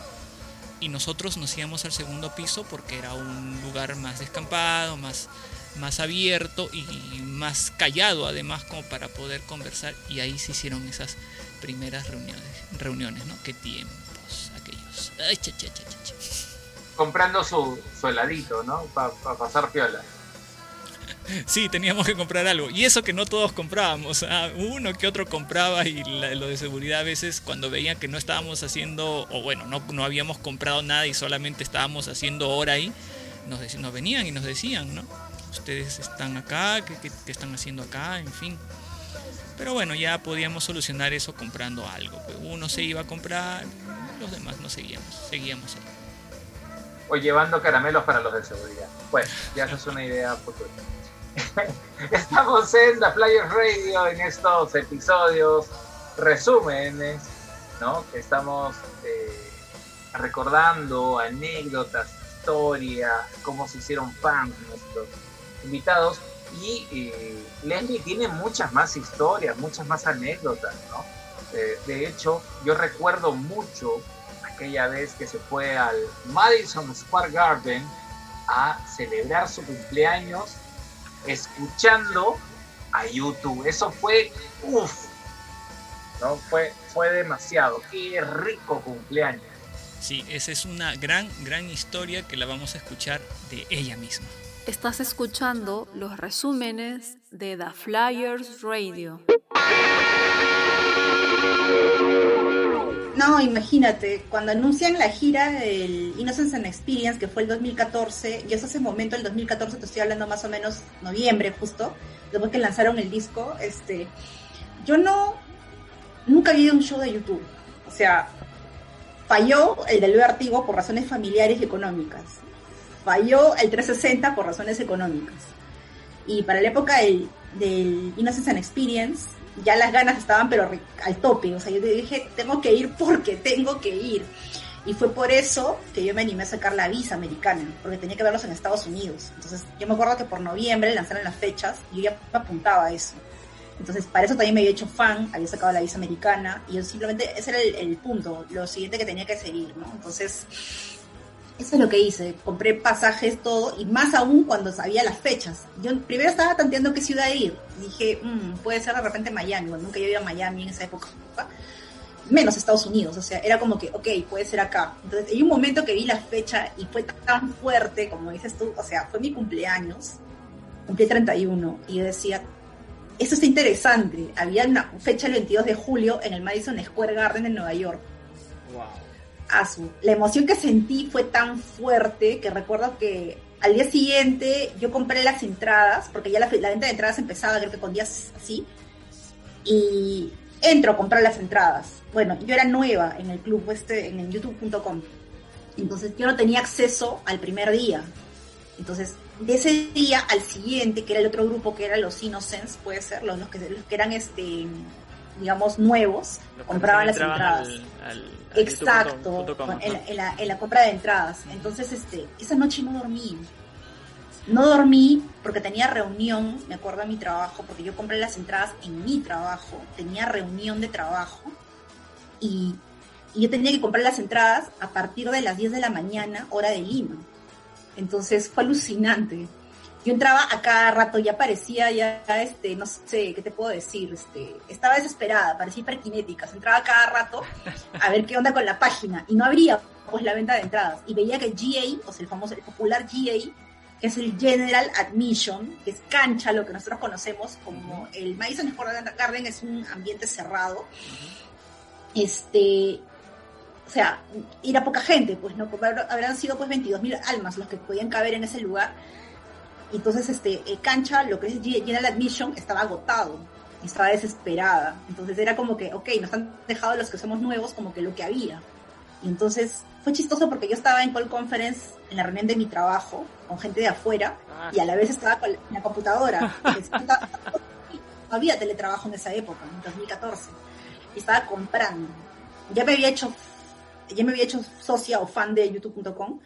C: y nosotros nos íbamos al segundo piso porque era un lugar más descampado, más, más abierto y más callado además como para poder conversar y ahí se hicieron esas primeras reuniones, reuniones ¿no? Qué tiempos aquellos. Ay, cha, cha, cha.
B: Comprando su, su heladito, ¿no? Para pasar piola.
C: Sí, teníamos que comprar algo. Y eso que no todos comprábamos. ah, Uno que otro compraba y lo de seguridad a veces cuando veían que no estábamos haciendo, o bueno, no, no habíamos comprado nada y solamente estábamos haciendo hora ahí, nos, nos venían y nos decían, ¿no? Ustedes están acá, ¿qué, qué- qué están haciendo acá? En fin. Pero bueno, ya podíamos solucionar eso comprando algo. pues. Uno se iba a comprar, los demás no seguíamos, seguíamos ahí.
B: O llevando caramelos para los de seguridad. Bueno, ya esa es una idea futura. Estamos en The Flyers Radio en estos episodios, resúmenes, ¿no? Estamos eh, recordando anécdotas, historias, cómo se hicieron fans nuestros invitados. Y eh, Leslie tiene muchas más historias, muchas más anécdotas, ¿no? Eh, de hecho, yo recuerdo mucho aquella vez que se fue al Madison Square Garden a celebrar su cumpleaños escuchando a YouTube. Eso fue, uff, ¿no? Fue, fue demasiado. Qué rico cumpleaños.
C: Sí, esa es una gran, gran historia que la vamos a escuchar de ella misma.
D: Estás escuchando los resúmenes de The Flyers Radio.
E: No, imagínate, cuando anuncian la gira del Innocence and Experience, que fue el 2014, y eso ese momento, el 2014, te estoy hablando más o menos noviembre justo, después que lanzaron el disco, este, yo no, nunca había a un show de YouTube. O sea, falló el del Vértigo por razones familiares y económicas. Falló el 360 por razones económicas. Y para la época del, del Innocence and Experience, ya las ganas estaban pero al tope. O sea, yo dije, tengo que ir porque tengo que ir. Y fue por eso que yo me animé a sacar la visa americana, porque tenía que verlos en Estados Unidos. Entonces, yo me acuerdo que por noviembre lanzaron las fechas y yo ya me apuntaba a eso. Entonces, para eso también me había hecho fan, había sacado la visa americana y yo simplemente, ese era el, el punto, lo siguiente que tenía que seguir, ¿no? Entonces, eso es lo que hice, compré pasajes, todo, y más aún cuando sabía las fechas. Yo primero estaba tanteando qué ciudad ir. Dije, "Mm, puede ser de repente Miami, bueno, nunca yo iba a Miami en esa época. menos Estados Unidos, o sea, era como que, ok, puede ser acá. Entonces, hay un momento que vi la fecha y fue tan fuerte, como dices tú, o sea, fue mi cumpleaños, cumplí 31, y yo decía, eso está interesante. Había una fecha el 22 de julio en el Madison Square Garden en Nueva York.
F: Wow.
E: Asu. La emoción que sentí fue tan fuerte que recuerdo que al día siguiente yo compré las entradas, porque ya la, la venta de entradas empezaba, creo que con días así, y entro a comprar las entradas. Bueno, yo era nueva en el club este, en el youtube.com. Entonces yo no tenía acceso al primer día. Entonces, de ese día al siguiente, que era el otro grupo, que era los Innocents, puede ser, los, los que, los que eran, este digamos, nuevos,
F: Los
E: compraban las entradas.
F: al- al- al
E: Exacto, en, la- en la, en la compra de entradas. Entonces, este, esa noche no dormí. No dormí porque tenía reunión, me acuerdo de mi trabajo, porque yo compré las entradas en mi trabajo, tenía reunión de trabajo y, y yo tenía que comprar las entradas a partir de las 10 de la mañana, hora de Lima. Entonces fue alucinante. Yo entraba a cada rato, ya parecía ya, este, no sé, ¿qué te puedo decir? Este, estaba desesperada, parecía hiperkinética. Entraba a cada rato a ver qué onda con la página y no abría pues la venta de entradas. Y veía que GA, o sea, el famoso, el popular GA, que es el General Admission, que es cancha, lo que nosotros conocemos como el Madison Square Garden es un ambiente cerrado. Este, o sea, ir a poca gente, pues no, habrán sido pues 22.000 almas los que podían caber en ese lugar. Entonces, este, eh, cancha, lo que es General Admission, estaba agotado, estaba desesperada. Entonces era como que, ok, nos han dejado los que somos nuevos como que lo que había. Y entonces fue chistoso porque yo estaba en call conference en la reunión de mi trabajo con gente de afuera
F: Ah,
E: y a la vez estaba con la computadora. No había teletrabajo en esa época, en 2014. Y estaba comprando. Ya me había hecho, ya me había hecho socia o fan de youtube.com.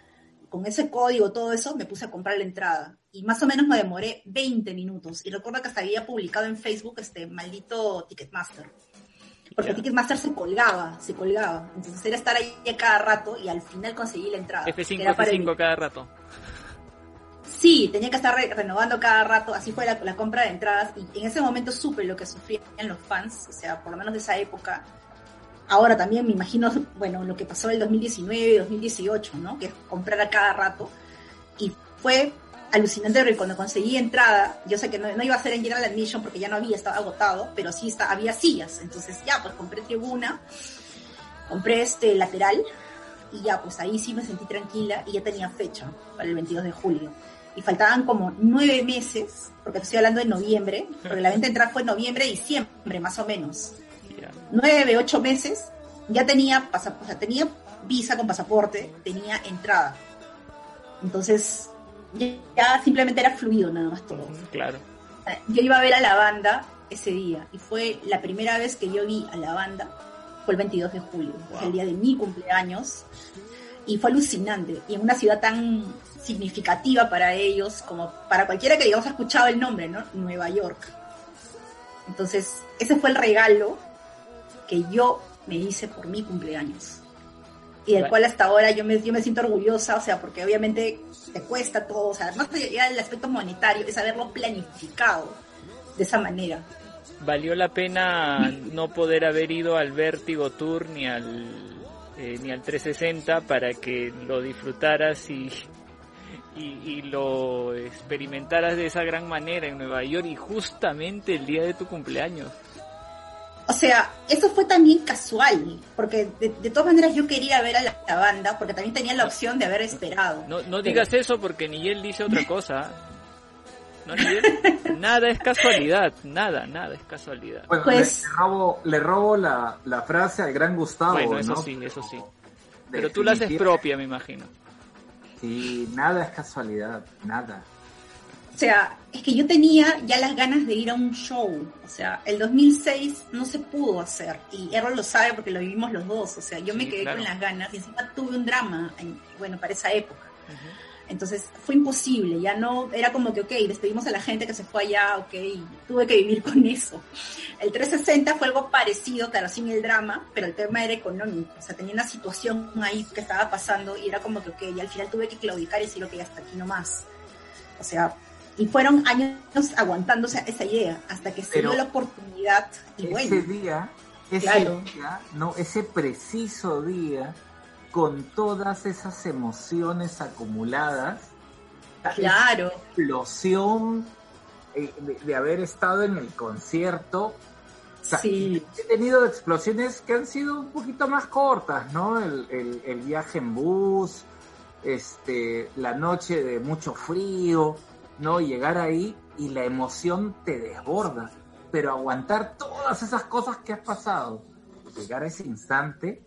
E: Con ese código, todo eso, me puse a comprar la entrada. Y más o menos me demoré 20 minutos. Y recuerdo que hasta había publicado en Facebook este maldito Ticketmaster. Porque
F: Ya.
E: Ticketmaster se colgaba, se colgaba. Entonces era estar ahí a cada rato y al final conseguí la entrada.
F: F5,
E: Era para el-
F: F5 cada rato.
E: Sí, tenía que estar re- renovando cada rato, así fue la, la compra de entradas y en ese momento supe lo que sufrían los fans, o sea, por lo menos de esa época. Ahora también me imagino, bueno, lo que pasó en el 2019, 2018, ¿no? Que comprar a cada rato. Y fue alucinante porque cuando conseguí entrada, yo sé que no, no iba a ser en General Admission porque ya no había, estaba agotado, pero sí está, había sillas. Entonces ya, pues compré tribuna, compré este lateral y ya, pues ahí sí me sentí tranquila y ya tenía fecha para el 22 de julio. Y faltaban como nueve meses, porque te estoy hablando de noviembre, porque la venta de entrada fue en noviembre, diciembre, más o menos. Nueve, ocho meses, ya tenía, o sea, tenía visa con pasaporte, tenía entrada. Entonces, ya, simplemente era fluido nada más todo.
F: Claro.
E: Yo iba a ver a la banda ese día y fue la primera vez que yo vi a la banda, fue el 22 de julio,
F: Wow.
E: el día de mi cumpleaños, y fue alucinante. Y en una ciudad tan significativa para ellos, como para cualquiera que digamos ha escuchado el nombre, ¿no? Nueva York. Entonces, ese fue el regalo que yo me hice por mi cumpleaños. Y del
F: Bueno.
E: cual hasta ahora yo me, yo me siento orgullosa, o sea, porque obviamente te cuesta todo, o sea, más allá del aspecto monetario, es haberlo planificado de esa manera.
F: ¿Valió la pena no poder haber ido al Vértigo Tour ni al, eh, ni al 360 para que lo disfrutaras y, y, y lo experimentaras de esa gran manera en Nueva York y justamente el día de tu cumpleaños?
E: O sea, eso fue también casual, porque de, de todas maneras yo quería ver a la, la banda, porque también tenía la opción de haber esperado.
F: No, no
E: Pero-
F: digas eso porque ni él dice otra cosa. ¿No, Nigel? Nada es casualidad, nada, nada es casualidad.
B: Bueno,
E: Pues-
B: le, le robo, le robo la, la frase al gran Gustavo.
F: Bueno, eso
B: ¿no?
F: sí, eso sí. Pero tú la haces propia, me imagino.
B: Sí, nada es casualidad, nada.
E: O sea, es que yo tenía ya las ganas de ir a un show. O sea, el 2006 no se pudo hacer. Y Errol lo sabe porque lo vivimos los dos. O sea, yo me quedé
F: claro.
E: con las ganas y encima tuve un drama, en- bueno, para esa época. Entonces fue imposible, ya no, era como que, ok, despedimos a la gente que se fue allá, ok, tuve que vivir con eso. El 360 fue algo parecido, claro, sin el drama, pero el tema era económico, o sea, tenía una situación ahí que estaba pasando y era como que, ok, y al final tuve que claudicar y decir, ok, hasta aquí nomás. O sea, y fueron años aguantándose esa idea, hasta que se dio la oportunidad y
B: Ese
E: bueno,
B: día, ese
E: Claro.
B: día, no, ese preciso día, con todas esas emociones acumuladas,
E: Claro.
B: explosión eh, de, de haber estado en el concierto. O sea,
E: Sí.
B: He tenido explosiones que han sido un poquito más cortas, ¿no? El, el- el viaje en bus, este, la noche de mucho frío, ¿no? Llegar ahí y la emoción te desborda. Pero aguantar todas esas cosas que has pasado, llegar a ese instante.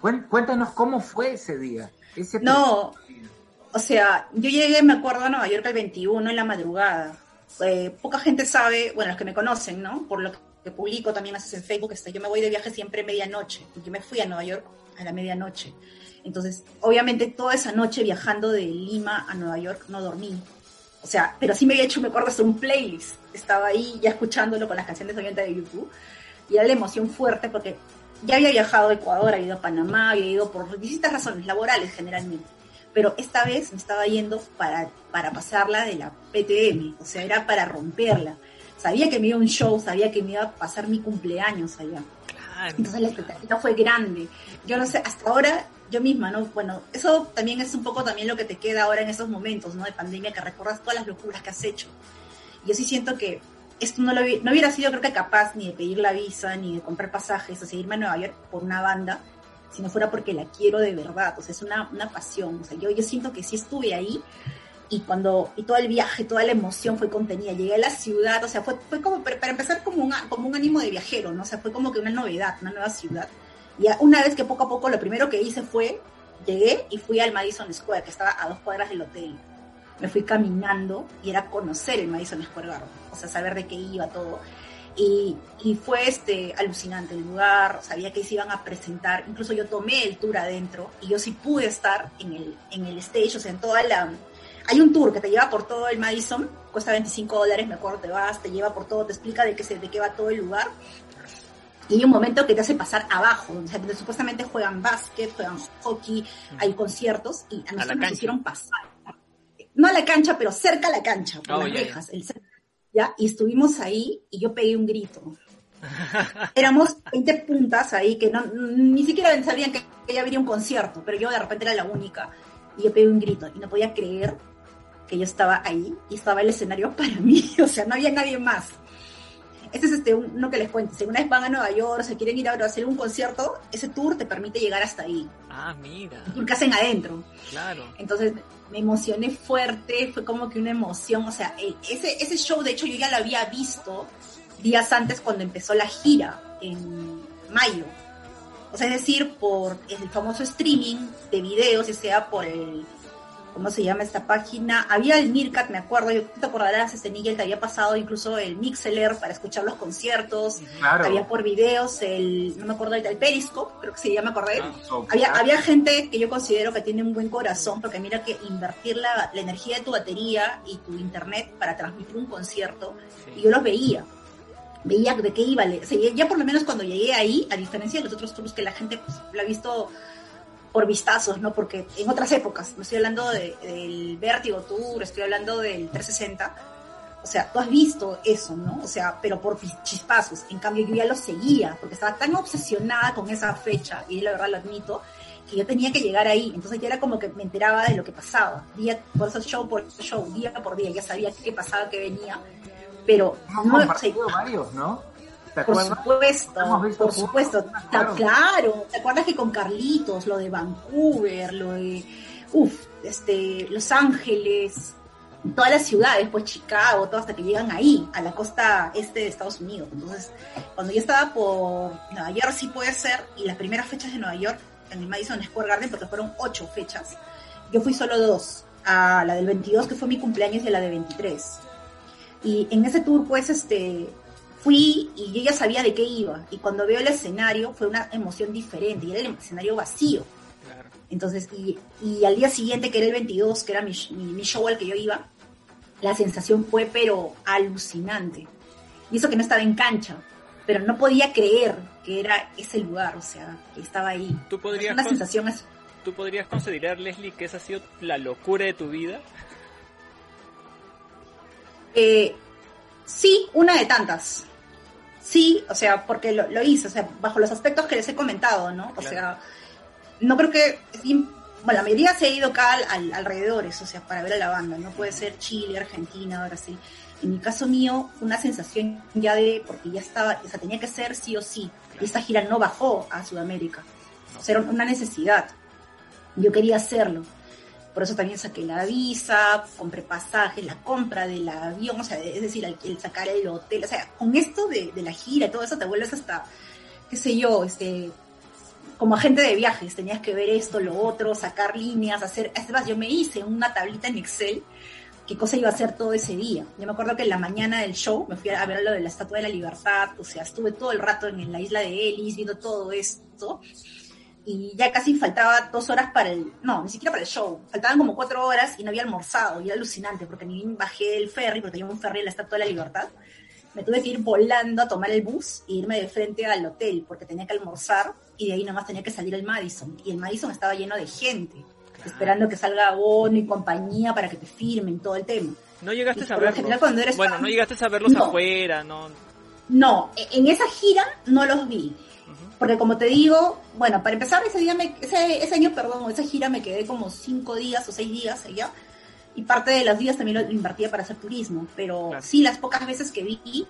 B: Cuen- Cuéntanos cómo fue ese día. Ese
E: No, o sea, yo llegué, me acuerdo, a Nueva York el 21 en la madrugada. Eh, poca gente sabe, bueno, los que me conocen, ¿no? Por lo que publico también haces en Facebook, yo me voy de viaje siempre medianoche, y yo me fui a Nueva York a la medianoche. Entonces, obviamente toda esa noche viajando de Lima a Nueva York no dormí. O sea, pero sí me había hecho, me acuerdo, hasta un playlist. Estaba ahí ya escuchándolo con las canciones obviamente de YouTube. Y era la emoción fuerte porque ya había viajado a Ecuador, había ido a Panamá, había ido por distintas razones laborales generalmente. Pero esta vez me estaba yendo para, para pasarla de la PTM, o sea, era para romperla. Sabía que me iba a un show, sabía que me iba a pasar mi cumpleaños allá. Entonces la expectativa fue grande. Yo no sé, hasta ahora yo misma, ¿no? Bueno, eso también es un poco también lo que te queda ahora en esos momentos, ¿no? De pandemia, que recuerdas todas las locuras que has hecho. Yo sí siento que esto no, lo, hubi- no hubiera sido, creo que capaz, ni de pedir la visa, ni de comprar pasajes, o sea, irme a Nueva York por una banda, si no fuera porque la quiero de verdad, o sea, es una, una pasión. O sea, yo, yo siento que sí estuve ahí y cuando y todo el viaje, toda la emoción fue contenida. Llegué a la ciudad, o sea, fue, fue como para empezar como un, como un ánimo de viajero, ¿no? O sea, fue como que una novedad, una nueva ciudad. Y una vez que poco a poco lo primero que hice fue, llegué y fui al Madison Square, que estaba a dos cuadras del hotel. Me fui caminando y era conocer el Madison Square Garden, o sea, saber de qué iba todo. Y, y fue este, alucinante el lugar, sabía que se iban a presentar, incluso yo tomé el tour adentro y yo sí pude estar en el, en el stage, o sea, en toda la... Hay un tour que te lleva por todo el Madison, cuesta 25 dólares, me acuerdo, te vas, te lleva por todo, te explica de qué, se, de qué va todo el lugar. Y hay un momento que te hace pasar abajo, o sea, donde supuestamente juegan básquet, juegan hockey, hay conciertos, y a nosotros nos hicieron pasar. No a la cancha, pero cerca a la cancha, por
F: Oh,
E: las rejas, el ¿ya? Y estuvimos ahí y yo pegué un grito. Éramos 20 puntas ahí que no, ni siquiera sabían que, que ya habría un concierto, pero yo de repente era la única y yo pegué un grito y no podía creer que yo estaba ahí y estaba el escenario para mí, o sea, no había nadie más. Este es este, un- uno que les cuento. Si una vez van a Nueva York, se quieren ir a hacer un concierto, ese tour te permite llegar hasta ahí.
F: Ah, mira.
E: El tour que hacen adentro.
F: Claro.
E: Entonces me emocioné fuerte, fue como que una emoción, o sea, el- ese, ese show de hecho yo ya lo había visto días antes cuando empezó la gira en mayo. O sea, es decir, por el famoso streaming de videos, ya sea por el, ¿cómo se llama esta página? Había el Mircat, me acuerdo, yo te acordarás, este Nigel te había pasado incluso el Mixeler para escuchar los conciertos,
B: Claro.
E: había por videos el, no me acuerdo ahorita, el Periscope, creo que se llama, acordé.
F: Ah,
E: Había, había gente que yo considero que tiene un buen corazón, porque mira que invertir la, la energía de tu batería y tu internet para transmitir un concierto, y yo los veía. Veía de qué iba. o sea, ya- ya por lo menos cuando llegué ahí, a diferencia de los otros tours que la gente pues, lo ha visto por vistazos, ¿no? Porque en otras épocas, no estoy hablando de- del Vértigo Tour, estoy hablando del 360, o sea, tú has visto eso, ¿no? O sea, pero por chispazos. En cambio, yo ya lo seguía, porque estaba tan obsesionada con esa fecha, y la verdad lo admito, que yo tenía que llegar ahí. Entonces ya era como que me enteraba de lo que pasaba, día por eso show por show, día por día, ya sabía qué pasaba, qué venía. Pero no, o sea,
B: compartido varios, ¿no? ¿Te
E: por supuesto,
B: visto
E: por supuesto.
B: claro.
E: Ta- Claro, ¿te acuerdas que con Carlitos, lo de Vancouver, lo de, uff, este, Los Ángeles, todas las ciudades, pues Chicago, todo hasta que llegan ahí, a la costa este de Estados Unidos. Entonces, cuando yo estaba por Nueva York, sí puede ser, y las primeras fechas de Nueva York, en el Madison Square Garden, porque fueron ocho fechas, yo fui solo dos, a la del 22, que fue mi cumpleaños, y a la de 23. Y en ese tour, pues, este, fui y yo ya sabía de qué iba. Y cuando veo el escenario, fue una emoción diferente. Y era el escenario vacío.
F: Claro.
E: Entonces, y, y al día siguiente, que era el 22, que era mi, mi, mi show al que yo iba, la sensación fue, pero alucinante. Y eso que no estaba en cancha. Pero no podía creer que era ese lugar, o sea, que estaba ahí.
F: ¿Tú podrías,
E: Una sensación así.
F: ¿Tú podrías considerar, Leslie, que esa ha sido la locura de tu vida?
E: Eh, sí, una de tantas. Sí, o sea, porque lo, lo hice, o sea, bajo los aspectos que les he comentado, ¿no? O
F: Claro.
E: sea, no creo que, bueno, la mayoría se ha ido acá al, al- alrededores, o sea, para ver a la banda, no puede ser Chile, Argentina, Brasil. En mi caso mío, una sensación ya de, porque ya estaba, o sea, tenía que ser sí o sí, y esta gira no bajó a Sudamérica, o sea, era una necesidad. Yo quería hacerlo. Por eso también saqué la visa, compré pasajes, la compra del avión, o sea, es decir, el, sacar el hotel, o sea, con esto de, la gira y todo eso te vuelves hasta, qué sé yo, este, como agente de viajes, tenías que ver esto, lo otro, sacar líneas, hacer, es más, yo me hice una tablita en Excel, qué cosa iba a hacer todo ese día. Yo me acuerdo que en la mañana del show me fui a ver lo de la Estatua de la Libertad, o sea, estuve todo el rato en la isla de Ellis viendo todo esto, y ya casi faltaba dos horas para el, no, ni siquiera para el show, faltaban como cuatro horas y no había almorzado, y era alucinante, porque ni bien bajé del ferry, porque tenía un ferry en la Estatua de la Libertad, me tuve que ir volando a tomar el bus e irme de frente al hotel, porque tenía que almorzar, y de ahí nomás tenía que salir al Madison, y el Madison estaba lleno de gente, esperando que salga Bono y compañía para que te firmen todo el tema.
F: No llegaste
E: Y
F: a verlos.
E: general cuando eres
F: Bueno,
E: fan-
F: no llegaste a verlos
E: No.
F: afuera, no.
E: No, e- en esa gira no los vi. Porque como te digo, bueno, para empezar ese día, me- ese, ese año, perdón, esa gira me quedé como cinco días o seis días allá. Y parte de los días también lo invertía para hacer turismo. Pero
F: Claro.
E: sí, las pocas veces que vi,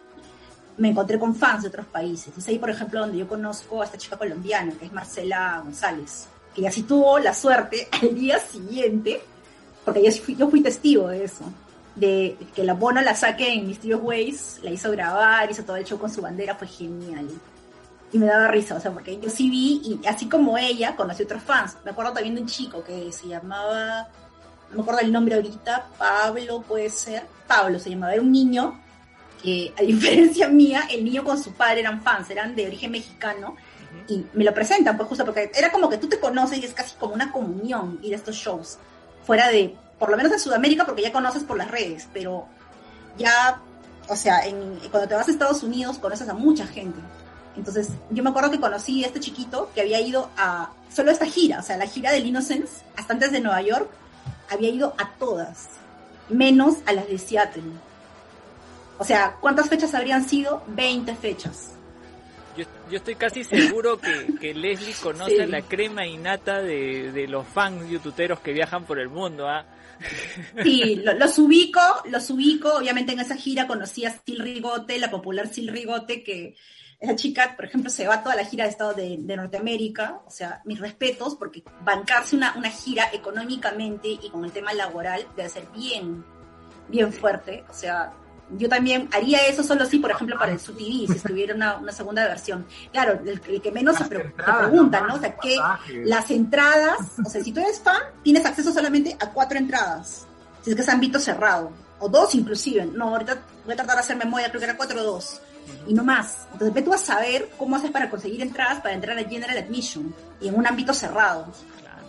E: me encontré con fans de otros países. Es ahí, por ejemplo, donde yo conozco a esta chica colombiana, que es Marcela González. Que así tuvo la suerte al día siguiente, porque yo fui, yo fui testigo de eso. De que la Bono la saque en Mysterious Ways, la hizo grabar, hizo todo el show con su bandera, fue genial y me daba risa, o sea, porque yo sí vi, y así como ella, conocí otros fans. Me acuerdo también de un chico que se llamaba, no me acuerdo el nombre ahorita, Pablo puede ser, Pablo se llamaba, era un niño que, a diferencia mía, el niño con su padre eran fans, eran de origen mexicano, y me lo presentan, pues justo porque era como que tú te conoces y es casi como una comunión ir a estos shows, fuera de, por lo menos de Sudamérica, porque ya conoces por las redes, pero ya, o sea, en, cuando te vas a Estados Unidos conoces a mucha gente. Entonces, yo me acuerdo que conocí a este chiquito que había ido a solo esta gira, o sea, la gira del Innocence, hasta antes de Nueva York, había ido a todas, menos a las de Seattle. O sea, ¿cuántas fechas habrían sido? 20 fechas.
F: Yo, yo estoy casi seguro que, que Leslie conoce
E: Sí.
F: la crema innata de, de los fans youtuberos que viajan por el mundo, ¿ah?
E: Sí, lo- los ubico, los ubico. Obviamente en esa gira conocí a Sil Rigote, la popular Sil Rigote, que esa chica, por ejemplo, se va toda la gira de Estado de, de Norteamérica. O sea, mis respetos, porque bancarse una, una gira económicamente y con el tema laboral debe ser bien, bien fuerte. O sea, yo también haría eso solo si, por ejemplo, para el SUTV, si estuviera una, una segunda versión. Claro, el, el que menos se, pregunta, ¿no? O sea, ¿qué,
B: pasajes.
E: las entradas, o sea, si tú eres fan, tienes acceso solamente a cuatro entradas. Si es que es ámbito cerrado. O dos inclusive. No, ahorita voy a tratar de hacer memoria, creo que era cuatro o dos. Y no más. Entonces ve tú a saber cómo haces para conseguir entradas para entrar a General Admission. Y en un ámbito cerrado.
F: Claro.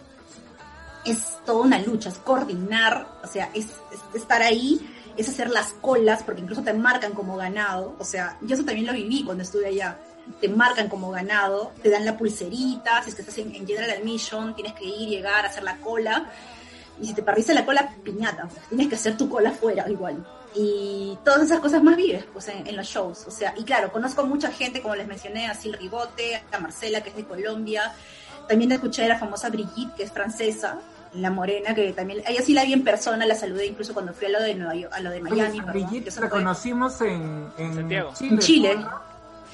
E: Es toda una lucha, es coordinar, o sea, es, es estar ahí, es hacer las colas, porque incluso te marcan como ganado. O sea, yo eso también lo viví cuando estuve allá. Te marcan como ganado, te dan la pulserita, si es que estás en, en General Admission, tienes que ir, llegar, hacer la cola. Y si te perdiste la cola, piñata, tienes que hacer tu cola fuera igual. Y todas esas cosas más vives pues, en, en los shows. O sea, y claro, conozco mucha gente, como les mencioné, a Sil Rigote, a Marcela, que es de Colombia. También escuché a la famosa Brigitte, que es francesa, la morena, que también, ella sí la vi en persona, la saludé incluso cuando fui a lo de Nueva York, a lo de Miami,
G: Brigitte la conocimos en, en
F: Santiago.
G: Chile.
E: En Chile.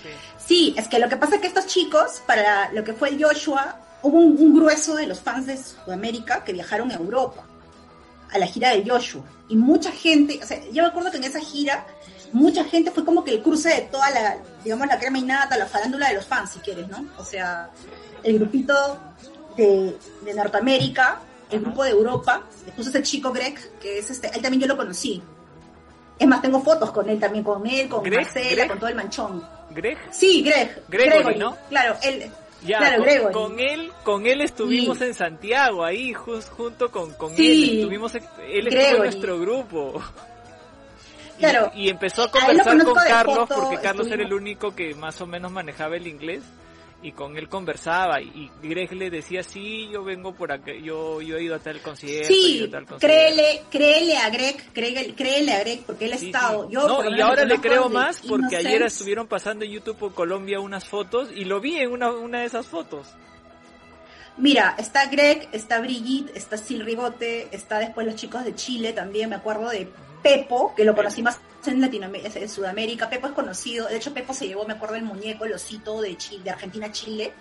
F: Sí.
E: Sí, es que lo que pasa es que estos chicos, para lo que fue el Joshua, hubo un, un grueso de los fans de Sudamérica que viajaron a Europa, a la gira de Joshua. Y mucha gente, o sea, yo me acuerdo que en esa gira, mucha gente fue como que el cruce de toda la, digamos, la crema innata, la farándula de los fans, si quieres, ¿no? O sea, el grupito de, de Norteamérica, el grupo de Europa, después ese chico Greg, que es este, él también yo lo conocí. Es más, tengo fotos con él también, con él, con
F: ¿Greg?
E: Marcela,
F: ¿Greg?
E: con todo el manchón.
F: Greg,
E: Sí, Greg.
F: Gregory, ¿no?
E: Claro, él.
F: Ya,
E: claro,
F: con,
E: Gregory.
F: con él, con él estuvimos
E: Sí.
F: en Santiago, ahí jus- junto con, con
E: Sí.
F: él, estuvimos, él estuvo en nuestro grupo. Y-
E: Claro.
F: Y, empezó a conversar con Carlos,
E: foto,
F: porque Carlos era el único que más o menos manejaba el inglés. Y con él conversaba y Greg le decía sí yo vengo por acá yo yo he ido a tal concierto
E: Sí,
F: ido a tal concierto".
E: créele, créele a Greg, créele, créele a Greg, porque él ha
F: Sí,
E: estado.
F: sí.
E: Yo,
F: No, y ahora le creo más porque ayer estuvieron pasando en YouTube por Colombia unas fotos y lo vi en una, una de esas fotos.
E: Mira, está Greg, está Brigitte, está Sil Rigote, está después los chicos de Chile también, me acuerdo de Pepo, que lo conocí más en Latinoamérica, en Sudamérica. Pepo es conocido, de hecho Pepo se llevó, me acuerdo, el muñeco, el osito de Chile, de Argentina a Chile.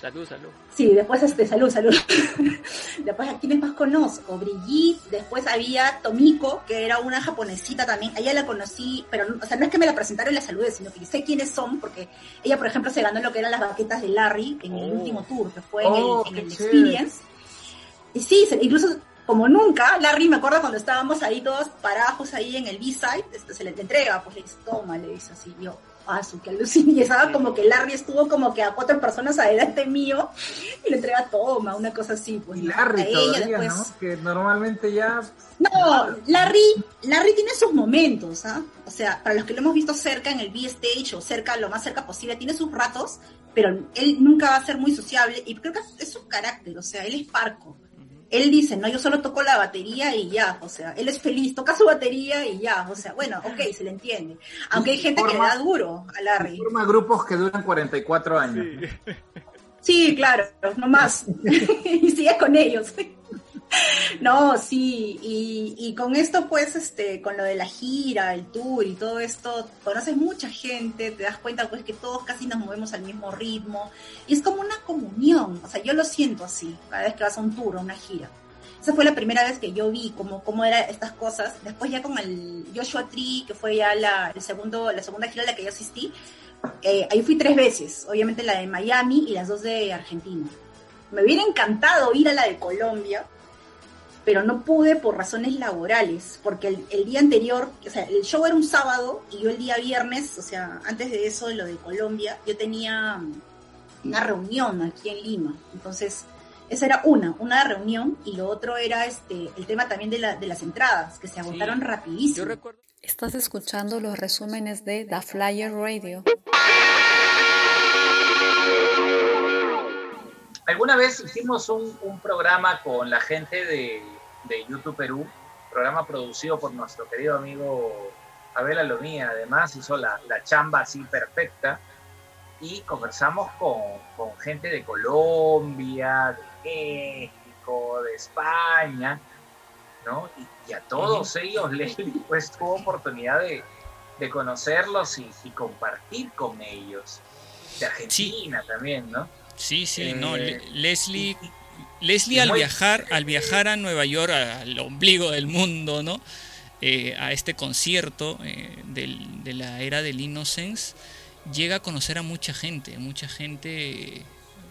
F: Salud, salud.
E: Sí, después este, salud, salud. después a quienes más conozco, Brigitte, después había Tomiko, que era una japonesita también, a ella la conocí, pero no- o sea, no es que me la presentaron y la saludé, sino que sé quiénes son, porque ella, por ejemplo, se ganó lo que eran las baquetas de Larry en el
F: Oh.
E: último tour, que fue
B: Oh,
E: en el, en el
B: chévere.
E: Experience. Y sí, incluso como nunca, Larry, me acuerdo cuando estábamos ahí todos parados ahí en el B-side, este, se le entrega, pues le dice, toma, le dice así, yo, ah, su que alucina, y estaba como que Larry estuvo como que a cuatro personas adelante mío, y le entrega, toma, una cosa así, pues,
B: Y. Larry
E: a ella
B: todavía,
E: después.
B: ¿no? Que normalmente ya...
E: No, Larry, Larry tiene sus momentos, ¿ah? O sea, para los que lo hemos visto cerca en el B-Stage o cerca, lo más cerca posible, tiene sus ratos, pero él nunca va a ser muy sociable y creo que es su carácter, o sea, él es parco. Él dice, no, yo solo toco la batería y ya, o sea, él es feliz, toca su batería y ya, o sea, bueno, ok, se le entiende. Aunque hay gente que le da duro a Larry.
B: Forma grupos que duran 44 años.
E: Sí, claro, no más. y sigue con ellos. no, sí, y, y con esto pues, este, con lo de la gira, el tour y todo esto, conoces mucha gente, te das cuenta pues que todos casi nos movemos al mismo ritmo, y es como una comunión, o sea, yo lo siento así, cada vez que vas a un tour, a una gira. Esa fue la primera vez que yo vi cómo, cómo eran estas cosas. Después ya con el Joshua Tree, que fue ya la, el segundo, la segunda gira a la que yo asistí, eh, ahí fui tres veces, obviamente la de Miami y las dos de Argentina. Me hubiera encantado ir a la de Colombia, pero no pude por razones laborales, porque el, el día anterior, o sea, el show era un sábado y yo el día viernes, o sea, antes de eso, lo de Colombia, yo tenía una reunión aquí en Lima. Entonces, esa era una, una reunión, y lo otro era este el tema también de, la, de las entradas, que se agotaron
F: Yo
E: rapidísimo.
F: recuerdo
D: Estás escuchando los resúmenes de The Flyer Radio.
B: Alguna vez hicimos un, un programa con la gente de, de YouTube Perú, programa producido por nuestro querido amigo Abel Alomía, además hizo la, la chamba así perfecta y conversamos con, con gente de Colombia, de México, de España, ¿no? Y, y a todos ellos Leslie pues tuvo oportunidad de, de conocerlos y, y compartir con ellos. De Argentina también, ¿no?
C: Sí, sí,
B: Eh,
C: no, Le- Leslie, Leslie al
B: muy-
C: viajar, al viajar a Nueva York, al ombligo del mundo, ¿no? Eh, a este concierto eh, del- de la era del Innocence, llega a conocer a mucha gente, mucha gente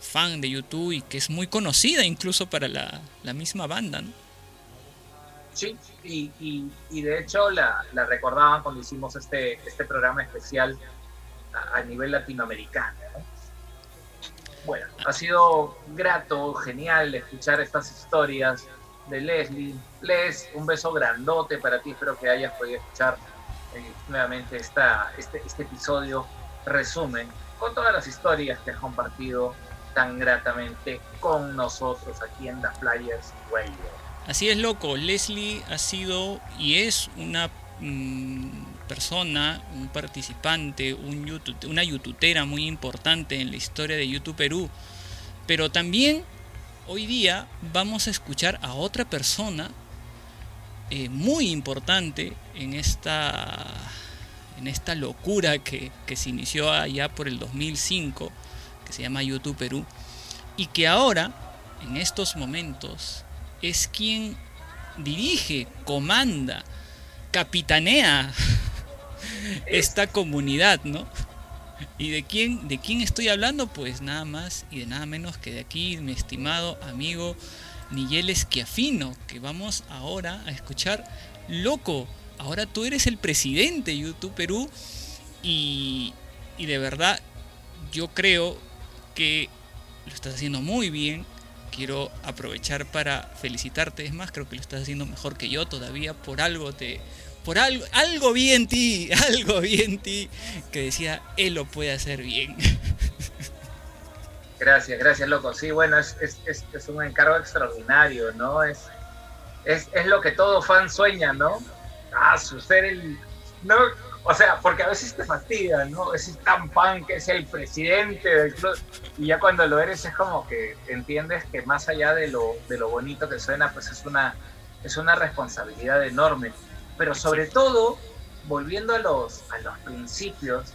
C: fan de YouTube y que es muy conocida incluso para la, la misma banda, ¿no?
B: Sí, y, y, y de hecho la, la recordaban cuando hicimos este, este programa especial a, a nivel latinoamericano. ¿no? Bueno, ha sido grato, genial escuchar estas historias de Leslie. Les, un beso grandote para ti, espero que hayas podido escuchar eh, nuevamente esta, este, este episodio resumen con todas las historias que has compartido tan gratamente con nosotros aquí en The Flyers Radio.
C: Así es, loco. Leslie ha sido y es una mm, persona, un participante, un YouTube, una youtubera muy importante en la historia de YouTube Perú. Pero también hoy día vamos a escuchar a otra persona eh, muy importante en esta, en esta locura que, que se inició allá por el 2005, que se llama YouTube Perú, y que ahora, en estos momentos, es quien dirige, comanda, capitanea esta comunidad, ¿no? ¿Y de quién, de quién estoy hablando? Pues nada más y de nada menos que de aquí, mi estimado amigo Nigel Esquiafino, que vamos ahora a escuchar. Loco, ahora tú eres el presidente de YouTube Perú y, y de verdad yo creo que lo estás haciendo muy bien. Quiero aprovechar para felicitarte. Es más, creo que lo estás haciendo mejor que yo todavía. Por algo te. Por algo. Algo vi en ti. Algo vi en ti. Que decía, él lo puede hacer bien.
B: Gracias, gracias, loco. Sí, bueno, es, es, es, un encargo extraordinario, ¿no? Es, es, es lo que todo fan sueña, ¿no? Ah, su ser el... No, o sea, porque a veces te fastidia, ¿no? Es tan fan que es el presidente del club. Y ya cuando lo eres es como que entiendes que más allá de lo, de lo bonito que suena, pues es una, es una responsabilidad enorme. Pero sobre todo, volviendo a los, a los principios,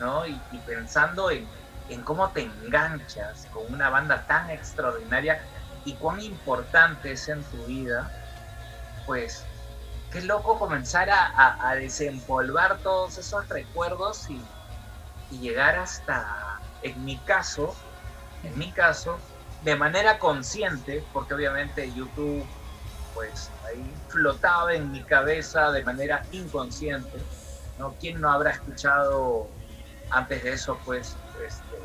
B: ¿no? Y, y pensando en, en cómo te enganchas con una banda tan extraordinaria y cuán importante es en tu vida, pues qué loco comenzar a, a, a desempolvar todos esos recuerdos y, y, llegar hasta, en mi caso, en mi caso, de manera consciente, porque obviamente YouTube, pues ahí flotaba en mi cabeza de manera inconsciente, ¿no? ¿Quién no habrá escuchado antes de eso, pues, este,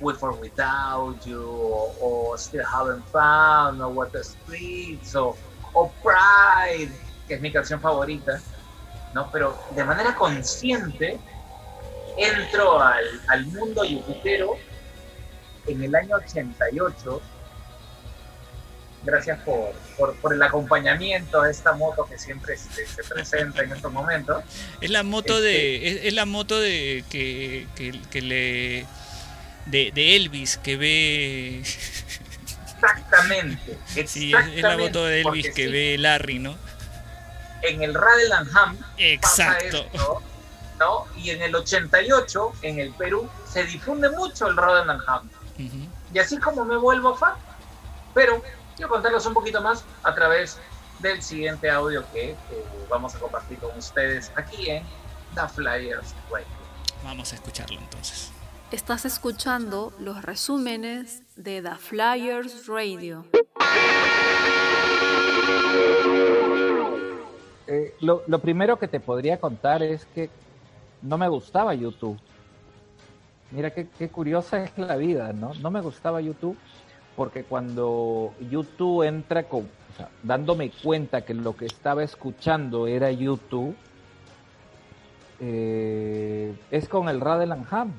B: With or Without You, o, o Still Haven't Found, o What the Streets, o, o Pride, que es mi canción favorita, ¿no? Pero de manera consciente entro al, al mundo youtubero en el año 88. Gracias por, por, por, el acompañamiento a esta moto que siempre se, se presenta en estos momentos.
C: Es la moto este... de. Es, es, la moto de que, que, que le. De, de, Elvis que ve.
B: Exactamente. exactamente
C: sí, es la moto de Elvis que sí. ve Larry, ¿no?
B: en el Radelanham
C: Exacto.
B: Esto, ¿no? Y en el 88, en el Perú, se difunde mucho el Radelanham. Uh -huh. Y así como me vuelvo fan. Pero quiero contarles un poquito más a través del siguiente audio que, que vamos a compartir con ustedes aquí en The Flyers Radio.
C: Vamos a escucharlo entonces.
D: Estás escuchando los resúmenes de The Flyers Radio.
G: Eh, lo, lo, primero que te podría contar es que no me gustaba YouTube. Mira qué, qué, curiosa es la vida, ¿no? No me gustaba YouTube porque cuando YouTube entra con, o sea, dándome cuenta que lo que estaba escuchando era YouTube, eh, es con el Radelanham,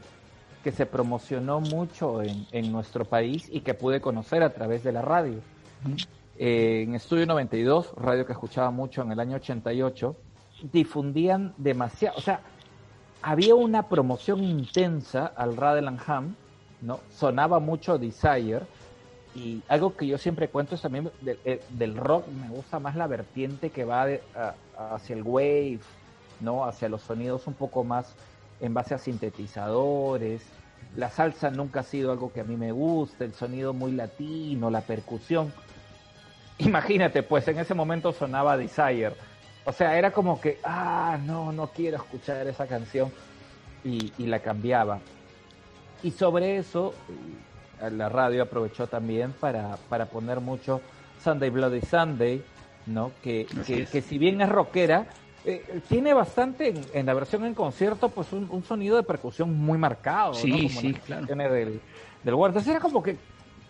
G: que se promocionó mucho en, en, nuestro país y que pude conocer a través de la radio. Eh, en Estudio 92, radio que escuchaba mucho en el año 88, difundían demasiado, o sea, había una promoción intensa al Radelanham, ¿no? Sonaba mucho Desire, y algo que yo siempre cuento es también de, de, del rock, me gusta más la vertiente que va hacia el wave, ¿no? Hacia los sonidos un poco más en base a sintetizadores. La salsa nunca ha sido algo que a mí me gusta, el sonido muy latino, la percusión imagínate, pues en ese momento sonaba Desire. O sea, era como que, ah, no, no quiero escuchar esa canción. Y la cambiaba. Y sobre eso, la radio aprovechó también para, para poner mucho Sunday Bloody Sunday, ¿no? Que, que, que, si bien es rockera, eh, tiene bastante en, en, la versión en concierto, pues un, un, sonido de percusión muy marcado,
C: sí,
G: ¿no?
C: Como sí, claro.
G: Del, del Entonces era como que,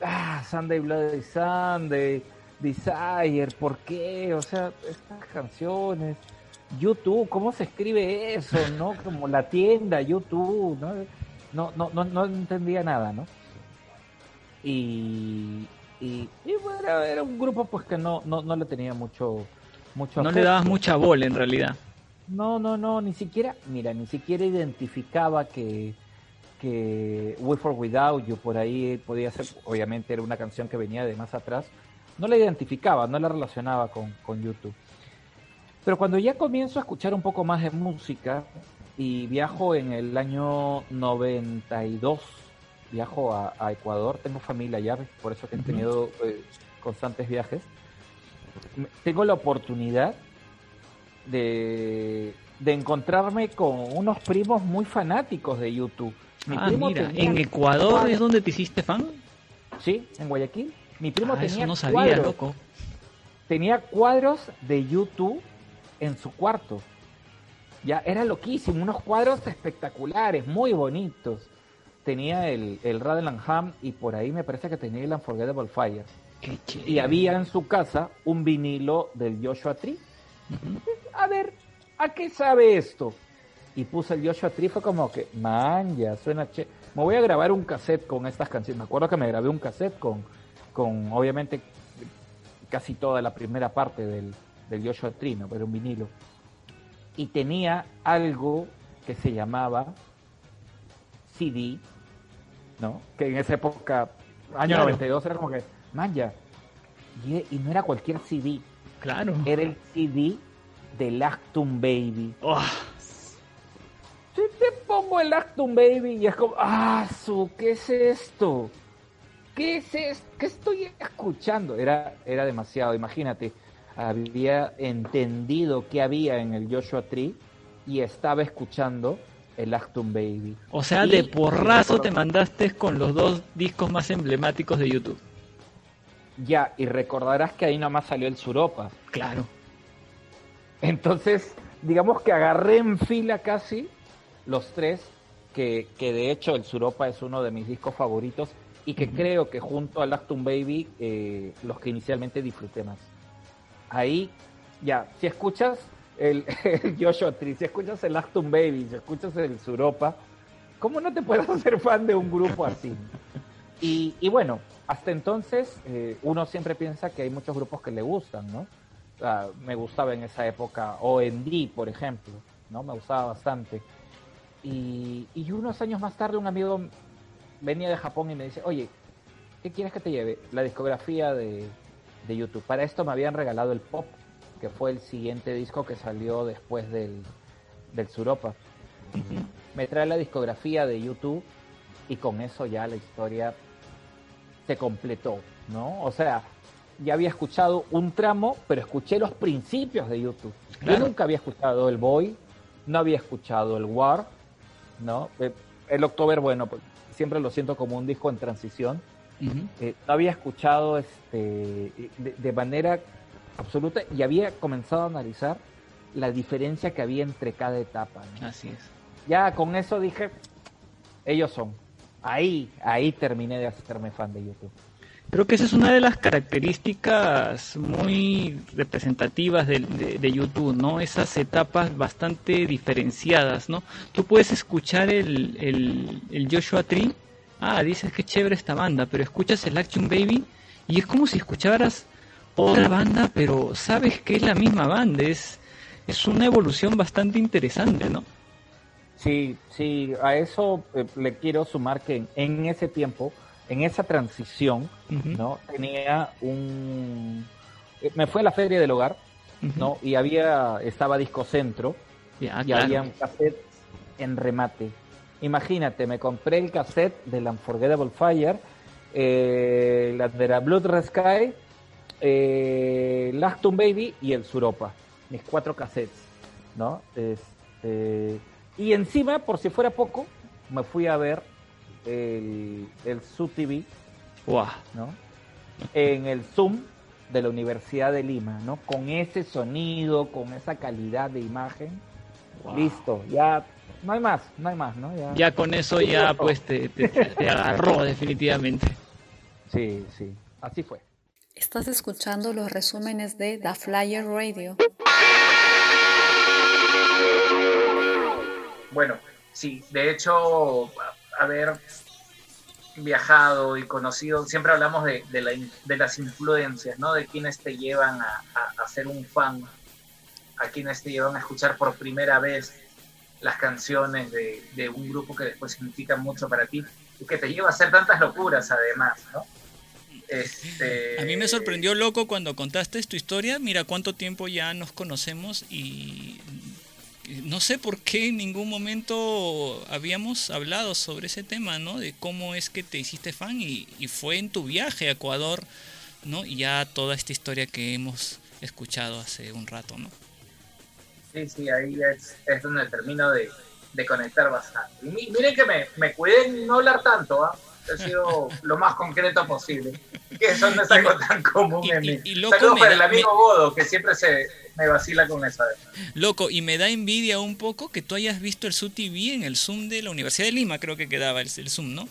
G: ah, Sunday Bloody Sunday Desire, ¿por qué? O sea, estas canciones, YouTube, ¿cómo se escribe eso? ¿No? Como la tienda, YouTube, ¿no? No, no, no, no entendía nada, ¿no? Y, y, y bueno, era un grupo pues que no, no, no le tenía mucho, mucho
C: No afecto. le dabas mucha bola en realidad.
G: No, no, no, ni siquiera, mira, ni siquiera identificaba que, que We For Without You por ahí podía ser, obviamente era una canción que venía de más atrás, no la identificaba, no la relacionaba con, con, YouTube. Pero cuando ya comienzo a escuchar un poco más de música y viajo en el año 92, viajo a, a Ecuador, tengo familia allá, por eso que he tenido eh, constantes viajes, tengo la oportunidad de, de, encontrarme con unos primos muy fanáticos de YouTube.
C: Mi ah, mira, ¿en Ecuador es donde te hiciste fan?
G: Sí, en Guayaquil. Mi primo
C: ah,
G: tenía
C: no sabía,
G: cuadros,
C: loco.
G: tenía cuadros de YouTube en su cuarto. Ya era loquísimo, unos cuadros espectaculares, muy bonitos. Tenía el, el Radelanham y por ahí me parece que tenía el Unforgettable Fire. Y había en su casa un vinilo del Joshua Tree. Uh -huh. A ver, ¿a qué sabe esto? Y puse el Joshua Tree, fue como que, man, ya suena che me voy a grabar un cassette con estas canciones. Me acuerdo que me grabé un cassette con, con obviamente, casi toda la primera parte del, del Joshua Tree, ¿no? Pero un vinilo. Y tenía algo que se llamaba CD, ¿no? Que en esa época, año
H: Claro.
G: 92, era como que, man, ya. Y, y no era cualquier CD,
H: Claro.
G: era el CD del Actum Baby.
H: Oh,
G: Si te pongo el Actum Baby y es como, ah, su, ¿qué es esto? ¿Qué es esto? ¿Qué estoy escuchando? Era, era demasiado, imagínate. Había entendido qué había en el Joshua Tree y estaba escuchando el Actum Baby.
H: o sea, de porrazo te mandaste con los dos discos más emblemáticos de YouTube.
G: Ya, y recordarás que ahí nomás salió el Suropa.
H: Claro.
G: Entonces, digamos que agarré en fila casi los tres, que, que de hecho el Suropa es uno de mis discos favoritos y que creo que junto al Actum Baby, eh, los que inicialmente disfruté más. Ahí, ya, si escuchas el, el Joshua Tree, si escuchas el Actum Baby, si escuchas el Suropa, ¿cómo no te puedes hacer fan de un grupo así? Y, bueno, hasta entonces eh, uno siempre piensa que hay muchos grupos que le gustan, ¿no? Me gustaba en esa época O&D, por ejemplo, ¿no? Me gustaba bastante. Y, unos años más tarde un amigo venía de Japón y me dice, oye, ¿qué quieres que te lleve? La discografía de YouTube. Para esto me habían regalado el Pop, que fue el siguiente disco que salió después del, del Suropa. Me trae la discografía de YouTube y con eso ya la historia se completó, ¿no? O sea, ya había escuchado un tramo, pero escuché los principios de YouTube.
H: Claro.
G: Yo nunca había escuchado el Boy, no había escuchado el War, ¿no? Eh, El October, bueno, pues, siempre lo siento como un disco en transición. Eh, no había escuchado este de, de manera absoluta y había comenzado a analizar la diferencia que había entre cada etapa. ¿no?
H: Así es.
G: Ya con eso dije, ellos son. Ahí, ahí terminé de hacerme fan de YouTube.
H: Creo que esa es una de las características muy representativas de, de- de YouTube, ¿no? Esas etapas bastante diferenciadas, ¿no? Tú puedes escuchar el, el, el Joshua Tree, ah, dices que chévere esta banda, pero escuchas el Action Baby y es como si escucharas otra banda, pero sabes que es la misma banda, es, es una evolución bastante interesante, ¿no?
G: Sí, sí, a eso eh, le quiero sumar que en, en ese tiempo, en esa transición, ¿no? Tenía un... eh, Me fue a la feria del hogar. ¿no? Y había, estaba Disco Centro, y
H: claro.
G: había un cassette en remate. Imagínate, me compré el cassette del Unforgettable Fire, eh, la de la Blood Red Sky, eh, Baby y el Suropa. Mis cuatro cassettes, ¿no? Este, y encima, por si fuera poco, me fui a ver el, el Su TV,
H: Guau.
G: ¿no? En el Zoom de la Universidad de Lima, ¿no? Con ese sonido, con esa calidad de imagen.
H: Wow.
G: Listo, ya no hay más, no hay más, ¿no? Ya,
H: Ya con eso ya pues te, te- te agarró definitivamente.
G: Sí, sí, así fue.
D: Estás escuchando los resúmenes de The Flyer Radio.
B: Bueno, sí, de hecho, haber viajado y conocido, siempre hablamos de, las influencias, ¿no? De quienes te llevan a, ser un fan, a quienes te llevan a escuchar por primera vez las canciones de, de un grupo que después significan mucho para ti y que te lleva a hacer tantas locuras además, ¿no? Este,
C: A mí me sorprendió loco cuando contaste tu historia. Mira cuánto tiempo ya nos conocemos y no sé por qué en ningún momento habíamos hablado sobre ese tema, ¿no? De cómo es que te hiciste fan y, y fue en tu viaje a Ecuador, ¿no? Y ya toda esta historia que hemos escuchado hace un rato, ¿no?
B: Sí, sí, ahí es, es donde termino de, de conectar bastante. Y miren que me, me cuidé en no hablar tanto, ¿ah? He sido lo más concreto posible. Que eso no es algo tan común
C: y-
B: en
C: y-
B: mí.
C: y loco,
B: Saludos para
C: da-
B: el amigo
C: me-
B: Godo, que siempre se me vacila con eso.
C: Loco, y me da envidia un poco que tú hayas visto el Zoom TV en el Zoom de la Universidad de Lima, creo que quedaba el, el Zoom, ¿no?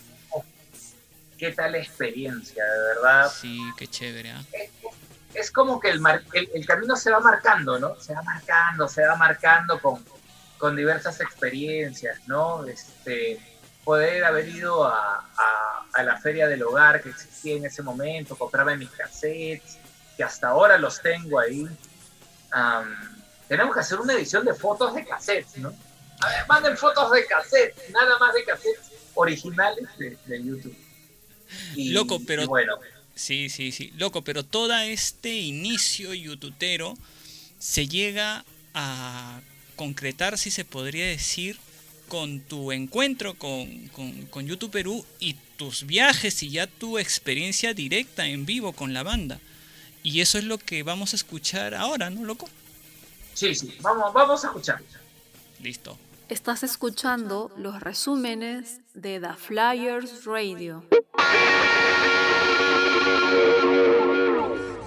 B: ¿Qué tal experiencia, de verdad?
C: Sí, qué chévere, ¿ah?
B: es como que el, mar- el, el camino se va marcando, ¿no? Se va marcando, se va marcando con, con diversas experiencias, ¿no? Este, poder haber ido a, a- a la feria del hogar que existía en ese momento, comprarme mis cassettes, que hasta ahora los tengo ahí. Tenemos que hacer una edición de fotos de cassettes, ¿no? A ver, manden fotos de cassettes, nada más de cassettes originales de, de YouTube. Y-
C: Loco, pero-
B: y bueno,
C: Sí, sí, sí. Loco, pero todo este inicio youtubero se llega a concretar, si se podría decir, con tu encuentro con, con, con YouTube Perú y tus viajes y ya tu experiencia directa en vivo con la banda. Y eso es lo que vamos a escuchar ahora, ¿no, loco?
B: sí, sí, vamos, vamos a escuchar.
C: Listo.
D: Estás escuchando los resúmenes de The Flyers Radio.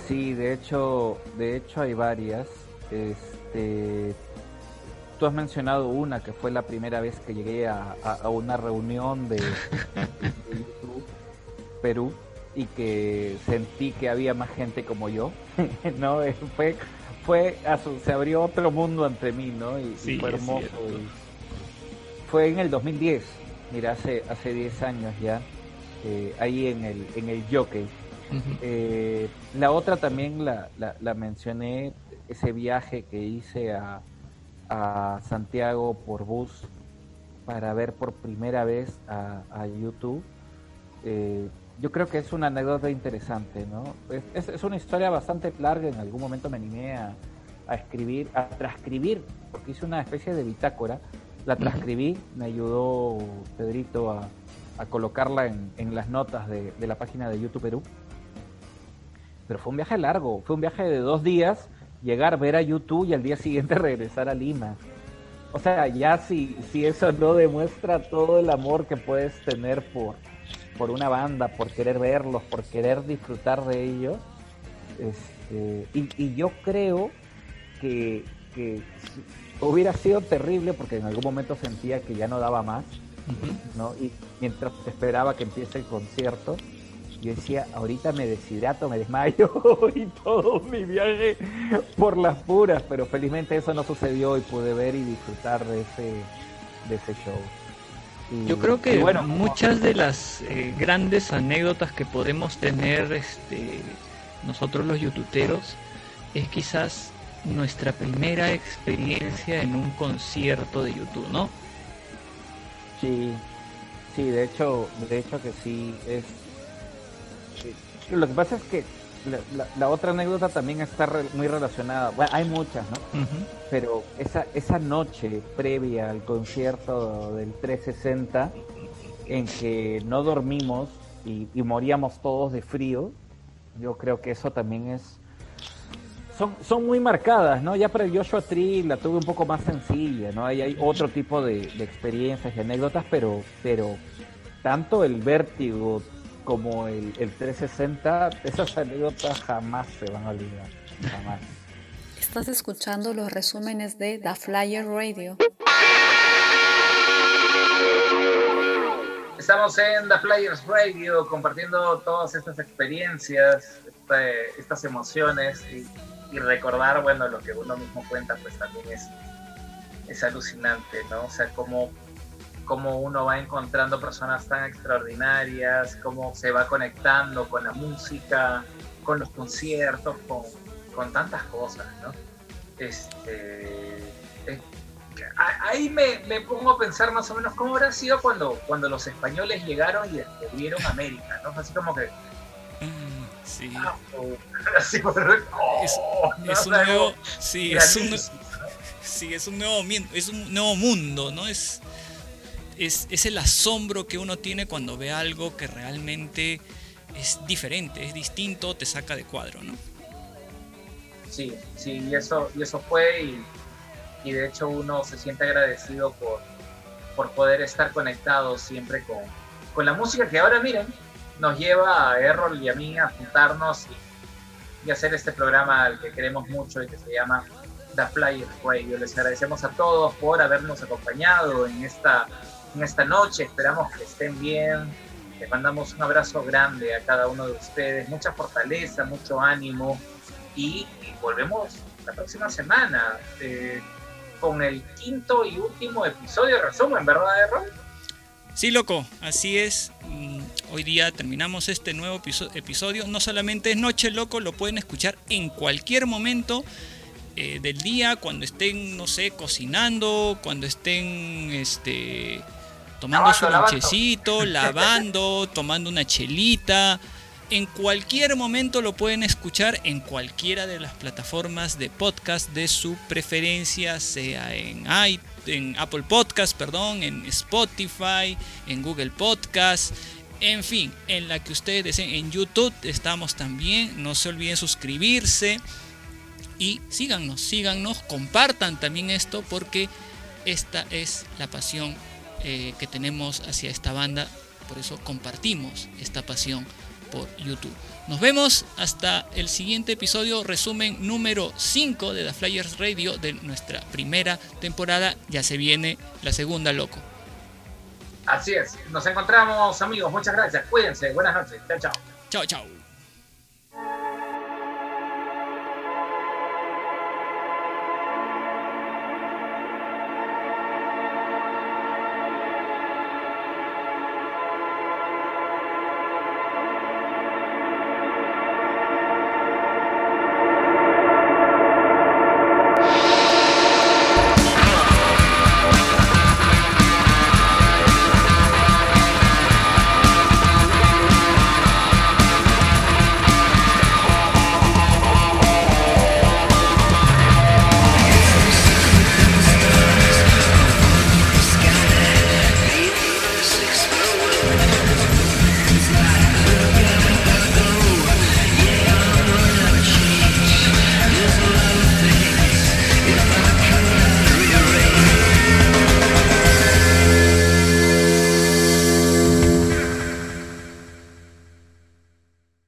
G: Sí, de hecho, de hecho hay varias. Este, tú has mencionado una que fue la primera vez que llegué a, a- a una reunión de, de YouTube Perú y que sentí que había más gente como yo. no, Eh, fue, fue, se abrió otro mundo ante mí, ¿no? Y, y
H: Sí,
G: fue hermoso. y fue en el 2010, mira, hace hace 10 años ya, eh, ahí en el en el Jockey. Eh, la otra también la, la, la mencioné, ese viaje que hice a, a Santiago por bus para ver por primera vez a, a YouTube. Eh, yo creo que es una anécdota interesante, ¿no? Es, es- es una historia bastante larga, en algún momento me animé a, a escribir, a transcribir, porque hice una especie de bitácora, la transcribí, me ayudó Pedrito a, a colocarla en, en las notas de, de la página de YouTube Perú. Pero fue un viaje largo, fue un viaje de dos días, llegar, ver a YouTube y al día siguiente regresar a Lima. O sea, ya si, si eso no demuestra todo el amor que puedes tener por, por una banda, por querer verlos, por querer disfrutar de ellos. Este, y, y yo creo que, que hubiera sido terrible porque en algún momento sentía que ya no daba más. ¿no? Y mientras esperaba que empiece el concierto, yo decía, ahorita me deshidrato, me desmayo y todo mi viaje por las puras, pero felizmente eso no sucedió y pude ver y disfrutar de ese, de ese show. Y-
H: Yo creo que
G: bueno,
H: muchas de las eh, grandes anécdotas que podemos tener este, nosotros los youtuberos es quizás nuestra primera experiencia en un concierto de YouTube, ¿no?
G: Sí, sí, de hecho, de hecho que sí es. Lo que pasa es que la, la- la otra anécdota también está re- muy relacionada. Bueno, hay muchas, ¿no? Pero esa esa noche previa al concierto del 360 en que no dormimos y, y moríamos todos de frío, yo creo que eso también es son, son muy marcadas, ¿no? Ya para el Joshua Tree la tuve un poco más sencilla, ¿no? Ahí hay otro tipo de, de experiencias y anécdotas, pero, pero tanto el vértigo como el, el 360, esas anécdotas jamás se van a olvidar, jamás.
D: Estás escuchando los resúmenes de The Flyer Radio.
B: Estamos en The Players Radio compartiendo todas estas experiencias, este- estas emociones y, y recordar, bueno, lo que uno mismo cuenta, pues también es, es alucinante, ¿no? O sea, cómo, cómo uno va encontrando personas tan extraordinarias, cómo se va conectando con la música, con los conciertos, con, con tantas cosas, ¿no? Este, eh, ahí me, me pongo a pensar más o menos cómo habrá sido cuando, cuando los españoles llegaron y descubrieron América, ¿no? Así como que...
C: Sí.
B: ah, oh, así oh,
C: Es,
B: ¿no?
C: es
B: O
C: un nuevo, sí, es un,
B: grandísimo, ¿no?
C: sí, es un nuevo, mien- es un nuevo mundo, ¿no? Es, es, es el asombro que uno tiene cuando ve algo que realmente es diferente, es distinto, te saca de cuadro, ¿no?
B: Sí, sí, y eso, y eso fue, y, de hecho uno se siente agradecido por, por poder estar conectado siempre con, con la música que ahora miren, nos lleva a Errol y a mí a juntarnos y, y hacer este programa al que queremos mucho y que se llama The Flyer Radio. Les agradecemos a todos por habernos acompañado en esta, en esta noche, esperamos que estén bien, les mandamos un abrazo grande a cada uno de ustedes, mucha fortaleza, mucho ánimo y, volvemos la próxima semana eh, con el quinto y último episodio de resumen, ¿verdad, Errol?
C: Sí, loco, así es. Mm, Hoy día terminamos este nuevo episo- episodio. No solamente es Noche Loco, lo pueden escuchar en cualquier momento eh, del día, cuando estén, no sé, cocinando, cuando estén este, tomando
B: Lavando,
C: su lonchecito, lavando, tomando una chelita. En cualquier momento lo pueden escuchar en cualquiera de las plataformas de podcast de su preferencia, sea en, i- en Apple Podcast, perdón, en Spotify, en Google Podcast, en fin, en la que ustedes deseen. En YouTube estamos también. No se olviden suscribirse y síganos, síganos, compartan también esto porque esta es la pasión eh, que tenemos hacia esta banda. Por eso compartimos esta pasión por YouTube. Nos vemos hasta el siguiente episodio, resumen número 5 de The Flyers Radio de nuestra primera temporada. Ya se viene la segunda, loco.
B: Así es. Nos encontramos, amigos. Muchas gracias. Cuídense. Buenas noches. Chao, chao.
C: Chao, chao.